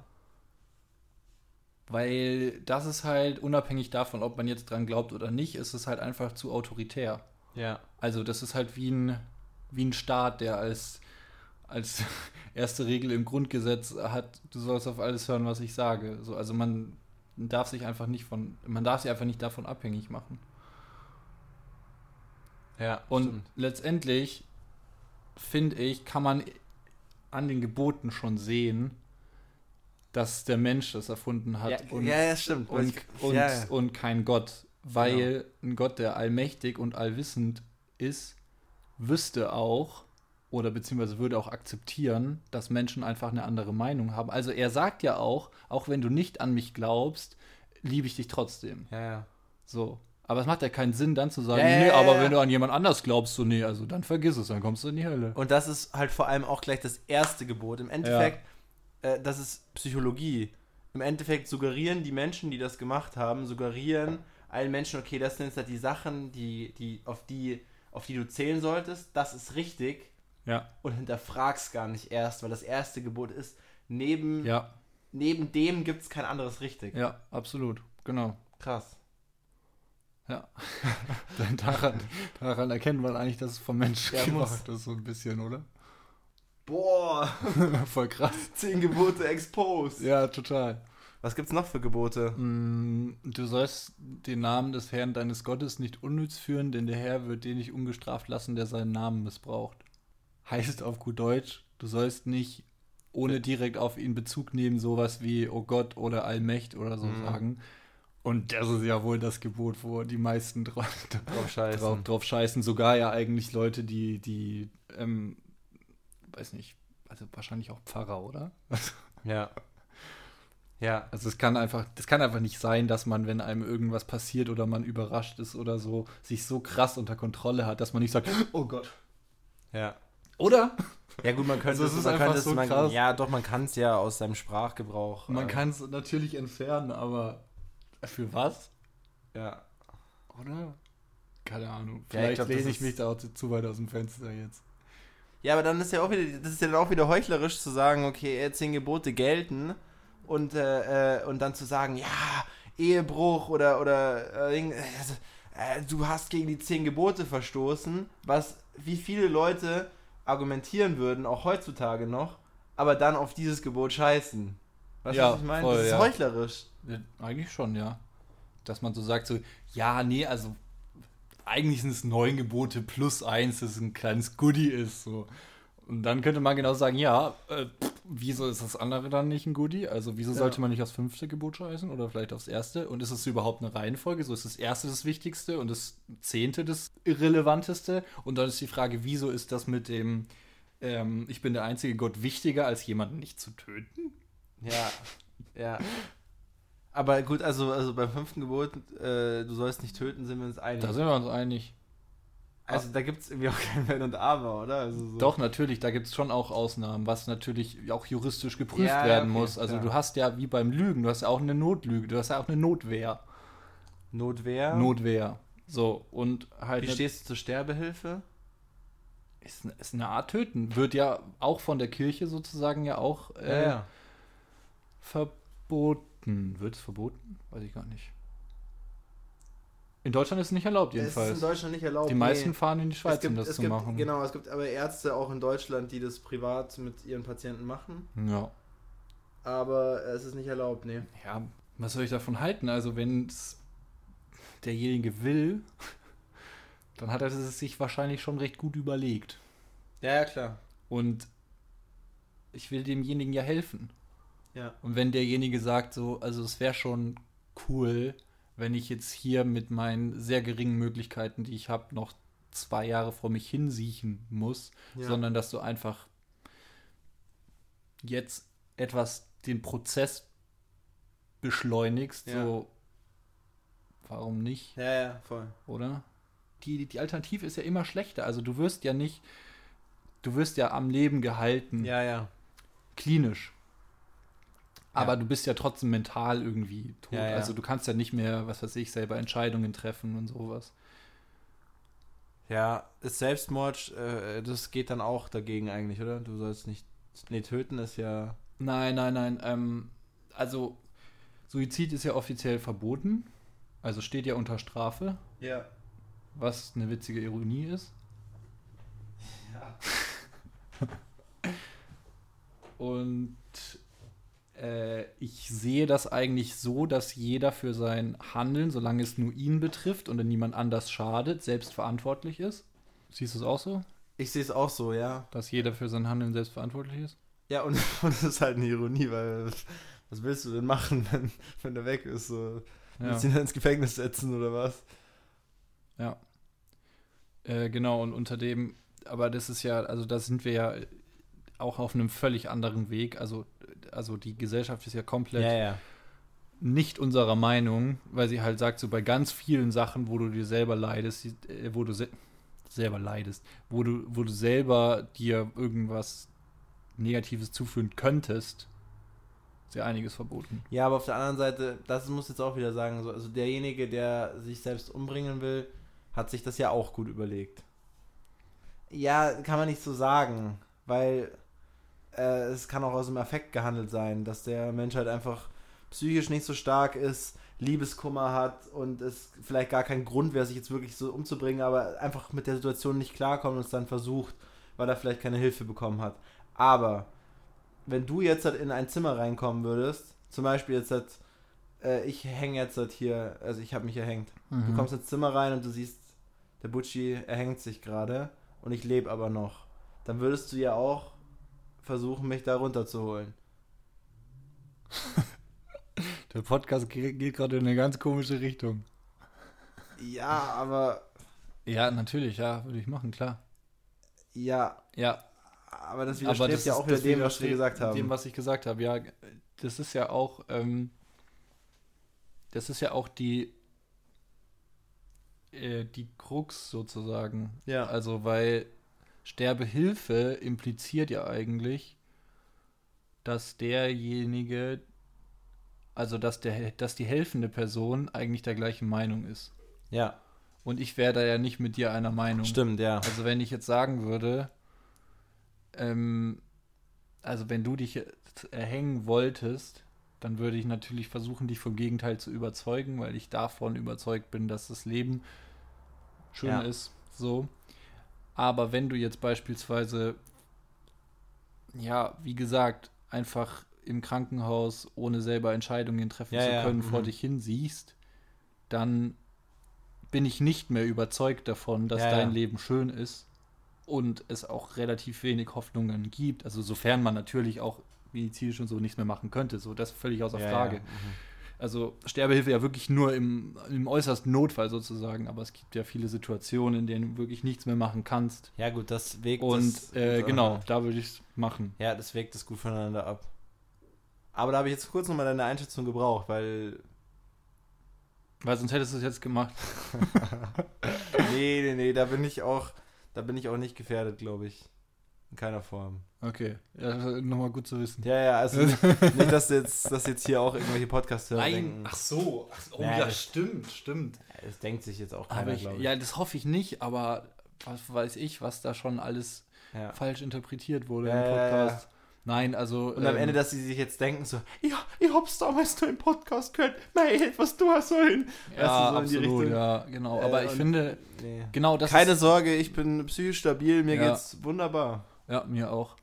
Speaker 2: Weil das ist halt, unabhängig davon, ob man jetzt dran glaubt oder nicht, ist es halt einfach zu autoritär.
Speaker 1: Ja.
Speaker 2: Also das ist halt wie ein, wie ein Staat, der als, als erste Regel im Grundgesetz hat, du sollst auf alles hören, was ich sage. So, also man darf sich einfach nicht von, man darf sich einfach nicht davon abhängig machen.
Speaker 1: Ja.
Speaker 2: Und
Speaker 1: stimmt.
Speaker 2: letztendlich, finde ich, kann man an den Geboten schon sehen, dass der Mensch das erfunden hat
Speaker 1: ja,
Speaker 2: und,
Speaker 1: ja, stimmt.
Speaker 2: und, und,
Speaker 1: ja,
Speaker 2: und kein Gott. Weil ein Gott, der allmächtig und allwissend ist, wüsste auch oder beziehungsweise würde auch akzeptieren, dass Menschen einfach eine andere Meinung haben. Also er sagt ja auch, auch wenn du nicht an mich glaubst, liebe ich dich trotzdem.
Speaker 1: ja, ja.
Speaker 2: So. Aber es macht ja keinen Sinn, dann zu sagen,
Speaker 1: Ja,
Speaker 2: nee,
Speaker 1: ja,
Speaker 2: aber
Speaker 1: ja.
Speaker 2: wenn du an jemand anders glaubst, so nee, also dann vergiss es, dann kommst du in die Hölle.
Speaker 1: Und das ist halt vor allem auch gleich das erste Gebot. Im Endeffekt, äh, das ist Psychologie. Im Endeffekt suggerieren die Menschen, die das gemacht haben, suggerieren allen Menschen, okay, das sind jetzt halt die Sachen, die, die, auf die, auf die du zählen solltest, das ist richtig
Speaker 2: Ja.
Speaker 1: und hinterfragst gar nicht erst, weil das erste Gebot ist, neben,
Speaker 2: Ja,
Speaker 1: neben dem gibt es kein anderes richtig.
Speaker 2: ja, absolut. Genau.
Speaker 1: Krass.
Speaker 2: Ja. Daran, daran erkennt man eigentlich, dass es vom Menschen
Speaker 1: Ja, muss.
Speaker 2: gemacht ist, so ein bisschen, oder?
Speaker 1: Boah,
Speaker 2: Voll krass.
Speaker 1: zehn Gebote exposed.
Speaker 2: Ja, total.
Speaker 1: Was gibt's noch für Gebote?
Speaker 2: Mm, Du sollst den Namen des Herrn deines Gottes nicht unnütz führen, denn der Herr wird den nicht ungestraft lassen, der seinen Namen missbraucht. Heißt auf gut Deutsch, du sollst nicht ohne direkt auf ihn Bezug nehmen, sowas wie Oh Gott oder Allmächt oder so
Speaker 1: Mhm.
Speaker 2: sagen. Und das ist ja wohl das Gebot, wo die meisten drauf,
Speaker 1: Drauf scheißen.
Speaker 2: drauf, drauf scheißen. Sogar ja eigentlich Leute, die, die, ähm, weiß nicht, also wahrscheinlich auch Pfarrer, oder?
Speaker 1: Ja. Ja.
Speaker 2: Also es kann einfach, das kann einfach nicht sein, dass man, wenn einem irgendwas passiert oder man überrascht ist oder so, sich so krass unter Kontrolle hat, dass man nicht sagt, oh Gott.
Speaker 1: Ja.
Speaker 2: Oder?
Speaker 1: Ja gut, man könnte
Speaker 2: Also es
Speaker 1: man
Speaker 2: einfach
Speaker 1: könnte
Speaker 2: so
Speaker 1: man,
Speaker 2: krass.
Speaker 1: Ja, doch, man kann es ja aus seinem Sprachgebrauch.
Speaker 2: Man
Speaker 1: äh,
Speaker 2: kann es natürlich entfernen, aber für was?
Speaker 1: Ja.
Speaker 2: Oder? Keine Ahnung.
Speaker 1: Ja, ich
Speaker 2: Vielleicht
Speaker 1: glaub,
Speaker 2: lehne ich mich da auch zu- weit aus dem Fenster jetzt.
Speaker 1: Ja, aber dann ist ja auch wieder, das ist ja dann auch wieder heuchlerisch zu sagen, okay, äh, zehn Gebote gelten und, äh, äh, und dann zu sagen, ja, Ehebruch oder, oder äh, also, äh, du hast gegen die zehn Gebote verstoßen, was wie viele Leute argumentieren würden, auch heutzutage noch, aber dann auf dieses Gebot scheißen. Weißt du,
Speaker 2: Ja,
Speaker 1: was ich meine?
Speaker 2: voll,
Speaker 1: das ist
Speaker 2: ja.
Speaker 1: heuchlerisch.
Speaker 2: Ja, eigentlich schon, ja. Dass man so sagt, so, ja, nee, also eigentlich sind es neun Gebote plus eins, das ein kleines Goodie ist. So. Und dann könnte man genau sagen, ja, äh, pff, wieso ist das andere dann nicht ein Goodie? Also wieso
Speaker 1: Ja.
Speaker 2: sollte man nicht aufs fünfte Gebot scheißen oder vielleicht aufs erste? Und ist es überhaupt eine Reihenfolge? So ist das erste das Wichtigste und das zehnte das Irrelevanteste. Und dann ist die Frage, wieso ist das mit dem, ähm, ich bin der einzige Gott wichtiger, als jemanden nicht zu töten?
Speaker 1: Ja, ja. Aber gut, also, also beim fünften Gebot, äh, du sollst nicht töten, sind wir uns einig.
Speaker 2: Da sind wir uns einig.
Speaker 1: Also da gibt es irgendwie auch kein Wenn und Aber, oder? Also so.
Speaker 2: Doch, natürlich, da gibt es schon auch Ausnahmen, was natürlich auch juristisch geprüft
Speaker 1: Ja, ja,
Speaker 2: werden
Speaker 1: okay,
Speaker 2: muss. Also
Speaker 1: klar.
Speaker 2: du hast ja wie beim Lügen, du hast ja auch eine Notlüge, du hast ja auch eine Notwehr.
Speaker 1: Notwehr.
Speaker 2: Notwehr. So, und halt
Speaker 1: Wie stehst du zur Sterbehilfe?
Speaker 2: ist, ist eine Art Töten. Wird ja auch von der Kirche sozusagen ja auch äh, verboten. Wird es verboten? Weiß ich gar nicht. In Deutschland ist es nicht erlaubt,
Speaker 1: Es ist in
Speaker 2: jedenfalls.
Speaker 1: Deutschland nicht erlaubt.
Speaker 2: Die meisten
Speaker 1: nee.
Speaker 2: fahren in die Schweiz,
Speaker 1: gibt,
Speaker 2: um das zu
Speaker 1: gibt,
Speaker 2: machen.
Speaker 1: Genau, es gibt aber Ärzte auch in Deutschland, die das privat mit ihren Patienten machen.
Speaker 2: Ja.
Speaker 1: Aber es ist nicht erlaubt, nee.
Speaker 2: Ja, was soll ich davon halten? Also, wenn es derjenige will, dann hat er es sich wahrscheinlich schon recht gut überlegt.
Speaker 1: Ja, ja, klar.
Speaker 2: Und ich will demjenigen ja helfen.
Speaker 1: Ja.
Speaker 2: Und wenn derjenige sagt, so, also es wäre schon cool, wenn ich jetzt hier mit meinen sehr geringen Möglichkeiten, die ich habe, noch zwei Jahre vor mich hinsiechen muss,
Speaker 1: Ja.
Speaker 2: sondern dass du einfach jetzt etwas den Prozess beschleunigst,
Speaker 1: Ja.
Speaker 2: so warum nicht,
Speaker 1: Ja, ja, voll.
Speaker 2: oder? Die, die Alternative ist ja immer schlechter. Also du wirst ja nicht, du wirst ja am Leben gehalten,
Speaker 1: Ja, ja.
Speaker 2: klinisch. Aber
Speaker 1: Ja.
Speaker 2: du bist ja trotzdem mental irgendwie tot.
Speaker 1: Ja, ja.
Speaker 2: Also du kannst ja nicht mehr, was weiß ich, selber Entscheidungen treffen und sowas.
Speaker 1: Ja, ist Selbstmord, äh, das geht dann auch dagegen eigentlich, oder? Du sollst nicht. Nee, töten ist ja.
Speaker 2: Nein, nein, nein. Ähm, also Suizid ist ja offiziell verboten. Also steht ja unter Strafe,
Speaker 1: Ja.
Speaker 2: was eine witzige Ironie ist. Und äh, ich sehe das eigentlich so, dass jeder für sein Handeln, solange es nur ihn betrifft und niemand anders schadet, selbst verantwortlich ist. Siehst du es auch so?
Speaker 1: Ich sehe es auch so, ja.
Speaker 2: Dass jeder für sein Handeln selbst verantwortlich ist?
Speaker 1: Ja, und, und das ist halt eine Ironie, weil was willst du denn machen, wenn, wenn der weg ist? So,
Speaker 2: Ja.
Speaker 1: Willst du ihn dann ins Gefängnis setzen oder was?
Speaker 2: Ja. Äh, genau, und unter dem, aber das ist ja, also da sind wir ja auch auf einem völlig anderen Weg. Also, also die Gesellschaft ist ja komplett
Speaker 1: ja.
Speaker 2: nicht unserer Meinung, weil sie halt sagt, so bei ganz vielen Sachen, wo du dir selber leidest, äh, wo du se selber leidest, wo du, wo du selber dir irgendwas Negatives zuführen könntest, ist ja einiges verboten.
Speaker 1: Ja, aber auf der anderen Seite, das muss ich jetzt auch wieder sagen, so, also derjenige, der sich selbst umbringen will, hat sich das ja auch gut überlegt. Ja, kann man nicht so sagen, weil äh, es kann auch aus dem Affekt gehandelt sein, dass der Mensch halt einfach psychisch nicht so stark ist, Liebeskummer hat und es vielleicht gar kein Grund wäre, sich jetzt wirklich so umzubringen, aber einfach mit der Situation nicht klarkommt und es dann versucht, weil er vielleicht keine Hilfe bekommen hat. Aber wenn du jetzt halt in ein Zimmer reinkommen würdest, zum Beispiel jetzt halt, äh, ich hänge jetzt halt hier, also ich habe mich erhängt.
Speaker 2: Mhm.
Speaker 1: Du kommst ins Zimmer rein und du siehst, der Butchi erhängt sich gerade und ich lebe aber noch. Dann würdest du ja auch versuchen, mich da runterzuholen.
Speaker 2: Der Podcast ge- geht gerade in eine ganz komische Richtung.
Speaker 1: Ja, aber.
Speaker 2: Ja, natürlich, ja, würde ich machen, klar.
Speaker 1: Ja,
Speaker 2: Ja,
Speaker 1: aber das
Speaker 2: aber
Speaker 1: widerstrebt
Speaker 2: das
Speaker 1: ja auch wieder dem, was wir gesagt haben.
Speaker 2: Dem, was ich gesagt habe, ja. Das ist ja auch, ähm, das ist ja auch die, äh, die Krux sozusagen.
Speaker 1: ja.
Speaker 2: Also, weil Sterbehilfe impliziert ja eigentlich, dass derjenige, also dass der, dass die helfende Person eigentlich der gleichen Meinung ist.
Speaker 1: ja,
Speaker 2: Und ich wäre da ja nicht mit dir einer Meinung.
Speaker 1: stimmt, ja.
Speaker 2: Also wenn ich jetzt sagen würde, ähm, also wenn du dich erhängen wolltest, dann würde ich natürlich versuchen, dich vom Gegenteil zu überzeugen, weil ich davon überzeugt bin, dass das Leben schön
Speaker 1: Ja.
Speaker 2: ist. So. Aber wenn du jetzt beispielsweise, ja, wie gesagt, einfach im Krankenhaus, ohne selber Entscheidungen treffen
Speaker 1: Ja,
Speaker 2: zu
Speaker 1: ja,
Speaker 2: können, vor
Speaker 1: mhm.
Speaker 2: dich hin siehst, dann bin ich nicht mehr überzeugt davon, dass
Speaker 1: Ja,
Speaker 2: dein
Speaker 1: ja.
Speaker 2: Leben schön ist und es auch relativ wenig Hoffnungen gibt. Also sofern man natürlich auch medizinisch und so nichts mehr machen könnte, so das völlig außer
Speaker 1: ja,
Speaker 2: Frage.
Speaker 1: Ja. Mhm.
Speaker 2: Also Sterbehilfe ja wirklich nur im, im äußersten Notfall sozusagen, aber es gibt ja viele Situationen, in denen du wirklich nichts mehr machen kannst.
Speaker 1: ja, gut, das wägt
Speaker 2: Und
Speaker 1: das,
Speaker 2: äh, genau, da würde ich es machen.
Speaker 1: Ja, das wägt das gut voneinander ab. Aber da habe ich jetzt kurz nochmal deine Einschätzung gebraucht, weil.
Speaker 2: Weil sonst hättest du es jetzt gemacht.
Speaker 1: nee, nee, nee, da bin ich auch. Da bin ich auch nicht gefährdet, glaube ich. In keiner Form.
Speaker 2: Okay, ja, nochmal gut zu wissen.
Speaker 1: Ja, ja, also nicht, nicht dass jetzt, dass jetzt hier auch irgendwelche Podcasts hören. denken.
Speaker 2: ach so, ach, oh
Speaker 1: Ja,
Speaker 2: ja,
Speaker 1: das-
Speaker 2: stimmt, stimmt.
Speaker 1: Das denkt sich jetzt auch keiner,
Speaker 2: Aber ich,
Speaker 1: ich.
Speaker 2: ja, das hoffe ich nicht, aber was weiß ich, was da schon alles
Speaker 1: Ja.
Speaker 2: falsch interpretiert wurde
Speaker 1: Ja,
Speaker 2: im
Speaker 1: ja.
Speaker 2: Podcast. Nein, also.
Speaker 1: Und am
Speaker 2: ähm,
Speaker 1: Ende, dass sie sich jetzt denken, so, ja, ich hab's damals nur im Podcast gehört, nein, was du hast sollen.
Speaker 2: Ja,
Speaker 1: Weißt du, so
Speaker 2: absolut,
Speaker 1: Richtung.
Speaker 2: ja, genau.
Speaker 1: Äh,
Speaker 2: Aber ich finde,
Speaker 1: Nee.
Speaker 2: genau das
Speaker 1: Keine
Speaker 2: ist,
Speaker 1: Sorge, ich bin psychisch stabil, mir
Speaker 2: Ja.
Speaker 1: geht's wunderbar.
Speaker 2: Ja, mir auch.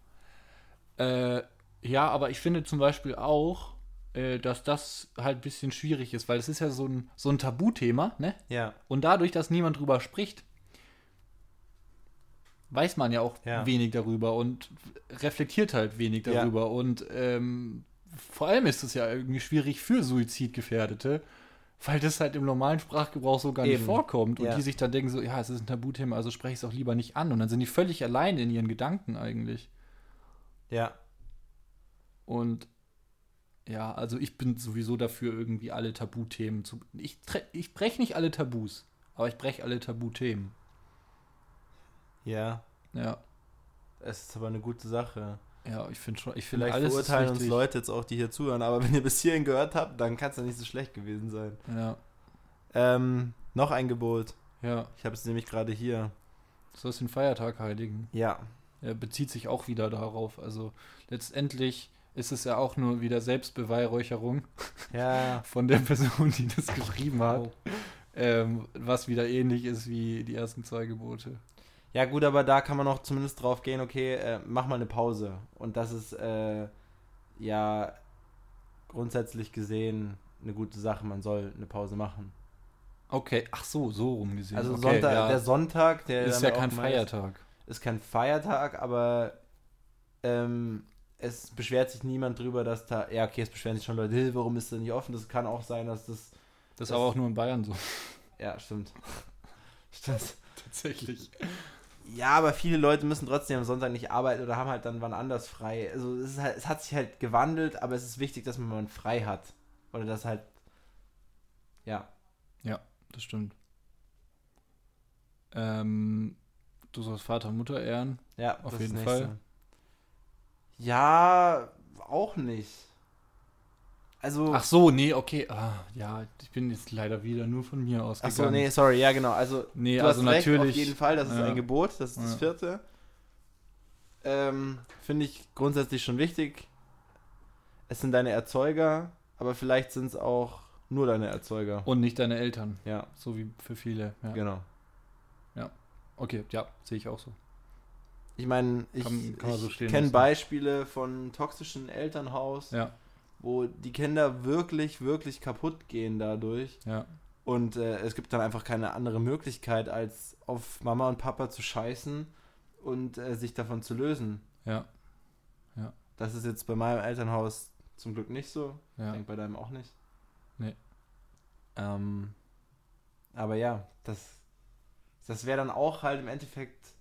Speaker 2: Äh, ja, aber ich finde zum Beispiel auch, äh, dass das halt ein bisschen schwierig ist, weil es ist ja so ein, so ein Tabuthema, ne?
Speaker 1: Ja.
Speaker 2: Und dadurch, dass niemand drüber spricht, weiß man ja auch
Speaker 1: Ja.
Speaker 2: wenig darüber und reflektiert halt wenig
Speaker 1: Ja.
Speaker 2: darüber. Und ähm, vor allem ist es ja irgendwie schwierig für Suizidgefährdete, weil das halt im normalen Sprachgebrauch so gar nicht
Speaker 1: Eben.
Speaker 2: vorkommt. Und
Speaker 1: Ja.
Speaker 2: die sich dann denken so, ja, es ist ein Tabuthema, also spreche ich es auch lieber nicht an. Und dann sind die völlig allein in ihren Gedanken eigentlich.
Speaker 1: Ja.
Speaker 2: Und ja, also ich bin sowieso dafür, irgendwie alle Tabuthemen zu. Ich, ich breche nicht alle Tabus, aber ich breche alle Tabuthemen.
Speaker 1: Ja.
Speaker 2: Ja.
Speaker 1: Es ist aber eine gute Sache.
Speaker 2: Ja, ich finde schon, ich finde
Speaker 1: Vielleicht
Speaker 2: alles
Speaker 1: verurteilen uns. Leute jetzt auch, die hier zuhören, aber wenn ihr bis hierhin gehört habt, dann kann es ja nicht so schlecht gewesen sein.
Speaker 2: Ja,
Speaker 1: Ähm, noch ein Gebot.
Speaker 2: ja.
Speaker 1: Ich habe es nämlich gerade hier.
Speaker 2: Du sollst den Feiertag heiligen.
Speaker 1: Ja.
Speaker 2: Er bezieht sich auch wieder darauf. Also letztendlich ist es ja auch nur wieder Selbstbeweihräucherung
Speaker 1: Ja.
Speaker 2: von der Person, die das geschrieben hat.
Speaker 1: Oh.
Speaker 2: Ähm, was wieder ähnlich ist wie die ersten zwei Gebote.
Speaker 1: Ja, gut, aber da kann man auch zumindest drauf gehen, okay, äh, mach mal eine Pause. Und das ist äh, ja grundsätzlich gesehen eine gute Sache. Man soll eine Pause machen.
Speaker 2: Okay, ach so, so rum gesehen.
Speaker 1: Also
Speaker 2: okay,
Speaker 1: Sonntag,
Speaker 2: ja.
Speaker 1: der Sonntag, der
Speaker 2: ist ja kein
Speaker 1: gemeint ist,
Speaker 2: Feiertag.
Speaker 1: Ist kein Feiertag, aber ähm, es beschwert sich niemand drüber, dass da. Ja, okay, es beschweren sich schon Leute, "Hey, warum ist das nicht offen? Das kann auch sein, dass das.
Speaker 2: Das ist aber auch nur in Bayern so.
Speaker 1: Ja, stimmt. stimmt.
Speaker 2: Tatsächlich.
Speaker 1: Ja, aber viele Leute müssen trotzdem am Sonntag nicht arbeiten oder haben halt dann wann anders frei. Also es, ist halt, es hat sich halt gewandelt, aber es ist wichtig, dass man mal frei hat. Oder das halt. Ja.
Speaker 2: Das stimmt. Ähm, du sollst Vater und Mutter ehren.
Speaker 1: Ja,
Speaker 2: Auf
Speaker 1: das
Speaker 2: jeden. Fall.
Speaker 1: Ja, auch nicht. Also.
Speaker 2: Ach so, nee, okay. Ah, ja, ich bin jetzt leider wieder nur von mir
Speaker 1: Ach
Speaker 2: ausgegangen.
Speaker 1: so, nee, sorry, ja, genau. Also,
Speaker 2: Nee, also
Speaker 1: recht,
Speaker 2: natürlich.
Speaker 1: auf jeden Fall, das ist
Speaker 2: ja.
Speaker 1: ein Gebot, das ist das
Speaker 2: Ja.
Speaker 1: vierte. Ähm, Finde ich grundsätzlich schon wichtig. Es sind deine Erzeuger, aber vielleicht sind es auch nur deine Erzeuger.
Speaker 2: Und nicht deine Eltern.
Speaker 1: Ja,
Speaker 2: So wie für viele. Ja.
Speaker 1: genau.
Speaker 2: Okay, ja, sehe ich auch so.
Speaker 1: Ich meine, ich,
Speaker 2: Kann- kann man so
Speaker 1: ich
Speaker 2: stehen
Speaker 1: kenne. Beispiele von toxischen Elternhaus,
Speaker 2: Ja,
Speaker 1: wo die Kinder wirklich, wirklich kaputt gehen dadurch.
Speaker 2: ja.
Speaker 1: Und äh, es gibt dann einfach keine andere Möglichkeit, als auf Mama und Papa zu scheißen und äh, sich davon zu lösen.
Speaker 2: Ja,
Speaker 1: Das ist jetzt bei meinem Elternhaus zum Glück nicht so. Ich
Speaker 2: ja.
Speaker 1: denke bei deinem auch nicht.
Speaker 2: Nee.
Speaker 1: Ähm, aber ja, das, das wäre dann auch halt im Endeffekt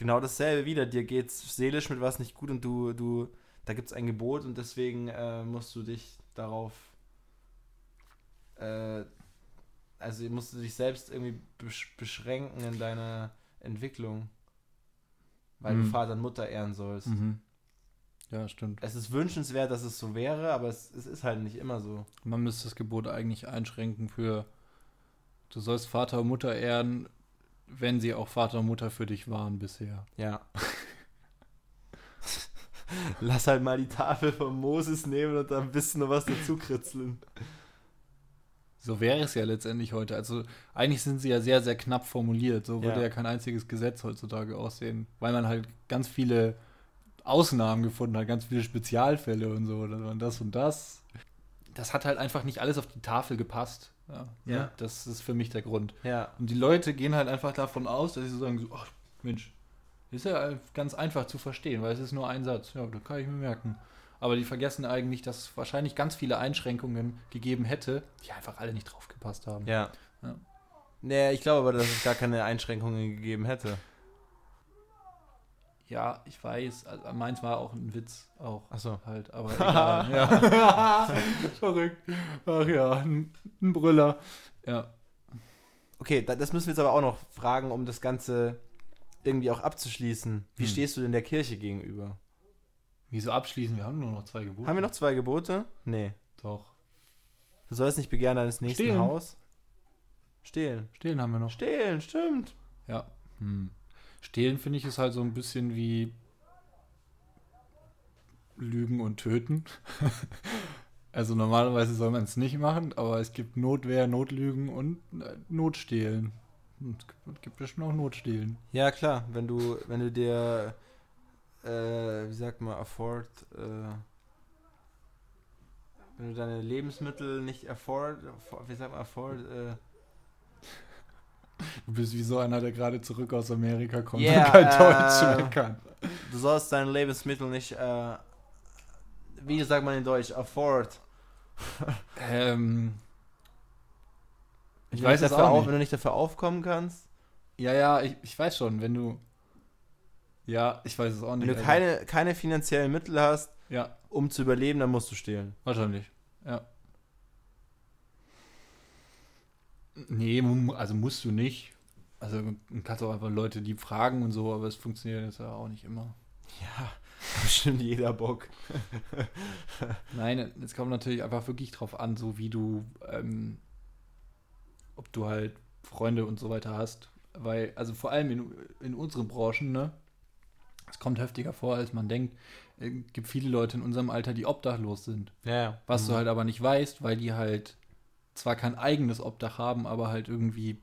Speaker 1: genau dasselbe wieder. Dir geht's seelisch mit was nicht gut und du, du, da gibt's ein Gebot und deswegen äh, musst du dich darauf, äh, also musst du dich selbst irgendwie besch beschränken in deiner Entwicklung, weil du
Speaker 2: Mhm.
Speaker 1: Vater und Mutter ehren sollst.
Speaker 2: Mhm. Ja, stimmt.
Speaker 1: Es ist wünschenswert, dass es so wäre, aber es, es ist halt nicht immer so.
Speaker 2: Man müsste das Gebot eigentlich einschränken für, du sollst Vater und Mutter ehren, wenn sie auch Vater und Mutter für dich waren bisher.
Speaker 1: Ja. Lass halt mal die Tafel von Moses nehmen und da ein bisschen noch was dazu kritzeln.
Speaker 2: So wäre es ja letztendlich heute. Also eigentlich sind sie ja sehr, sehr knapp formuliert. So würde
Speaker 1: Ja.
Speaker 2: ja kein einziges Gesetz heutzutage aussehen, weil man halt ganz viele Ausnahmen gefunden hat, ganz viele Spezialfälle und so. Und das und das. Das hat halt einfach nicht alles auf die Tafel gepasst. Ja, ne?
Speaker 1: Ja.
Speaker 2: Das ist für mich der Grund.
Speaker 1: Ja.
Speaker 2: Und die Leute gehen halt einfach davon aus, dass sie so sagen, so, ach Mensch, ist ja ganz einfach zu verstehen, weil es ist nur ein Satz. Ja, da kann ich mir merken. Aber die vergessen eigentlich, dass es wahrscheinlich ganz viele Einschränkungen gegeben hätte, die einfach alle nicht draufgepasst haben.
Speaker 1: Ja.
Speaker 2: Ja.
Speaker 1: Nee, ich glaube aber, dass es gar keine Einschränkungen gegeben hätte.
Speaker 2: Ja, ich weiß. Also meins war auch ein Witz auch
Speaker 1: Achso.
Speaker 2: halt, aber egal. ja. Verrückt. Ach ja, ein, ein Brüller. Ja.
Speaker 1: Okay, da, das müssen wir jetzt aber auch noch fragen, um das Ganze irgendwie auch abzuschließen. Wie
Speaker 2: Hm.
Speaker 1: stehst du denn der Kirche gegenüber?
Speaker 2: Wieso abschließen? Wir haben nur noch zwei Gebote.
Speaker 1: Haben wir noch zwei Gebote? Nee.
Speaker 2: Doch.
Speaker 1: Du sollst nicht begehren deines nächsten
Speaker 2: Stehlen.
Speaker 1: Haus. Stehlen.
Speaker 2: Stehlen haben wir noch.
Speaker 1: Stehlen, stimmt.
Speaker 2: Ja. Hm. Stehlen finde ich ist halt so ein bisschen wie Lügen und Töten. also normalerweise soll man es nicht machen, aber es gibt Notwehr, Notlügen und äh, Notstehlen. Und es gibt bestimmt auch Notstehlen.
Speaker 1: Ja, klar, wenn du, wenn du dir, äh, wie sagt man, afford, äh, wenn du deine Lebensmittel nicht afford, wie sagt man, afford, äh,
Speaker 2: Du bist wie so einer, der gerade zurück aus Amerika kommt
Speaker 1: Yeah,
Speaker 2: und kein
Speaker 1: äh,
Speaker 2: Deutsch mehr kann.
Speaker 1: du sollst deine Lebensmittel nicht, äh, wie sagt man in Deutsch, afford.
Speaker 2: Ähm, ich
Speaker 1: Wenn
Speaker 2: weiß es auch
Speaker 1: auf,
Speaker 2: nicht.
Speaker 1: Wenn du nicht dafür aufkommen kannst,
Speaker 2: Ja, ja, ich, ich weiß schon, wenn du. Ja, ich weiß es auch nicht.
Speaker 1: wenn du
Speaker 2: Alter.
Speaker 1: keine, keine finanziellen Mittel hast,
Speaker 2: Ja,
Speaker 1: um zu überleben, dann musst du stehlen.
Speaker 2: wahrscheinlich. Ja. Nee, also musst du nicht. Also du kannst auch einfach Leute die fragen und so, aber es funktioniert jetzt ja auch nicht immer.
Speaker 1: Ja, bestimmt jeder Bock.
Speaker 2: Nein, es kommt natürlich einfach wirklich drauf an, so wie du, ähm, ob du halt Freunde und so weiter hast. Weil, also vor allem in, in unseren Branchen, ne, es kommt heftiger vor, als man denkt. Es gibt viele Leute in unserem Alter, die obdachlos sind.
Speaker 1: Ja.
Speaker 2: Was
Speaker 1: Mhm.
Speaker 2: du halt aber nicht weißt, weil die halt zwar kein eigenes Obdach haben, aber halt irgendwie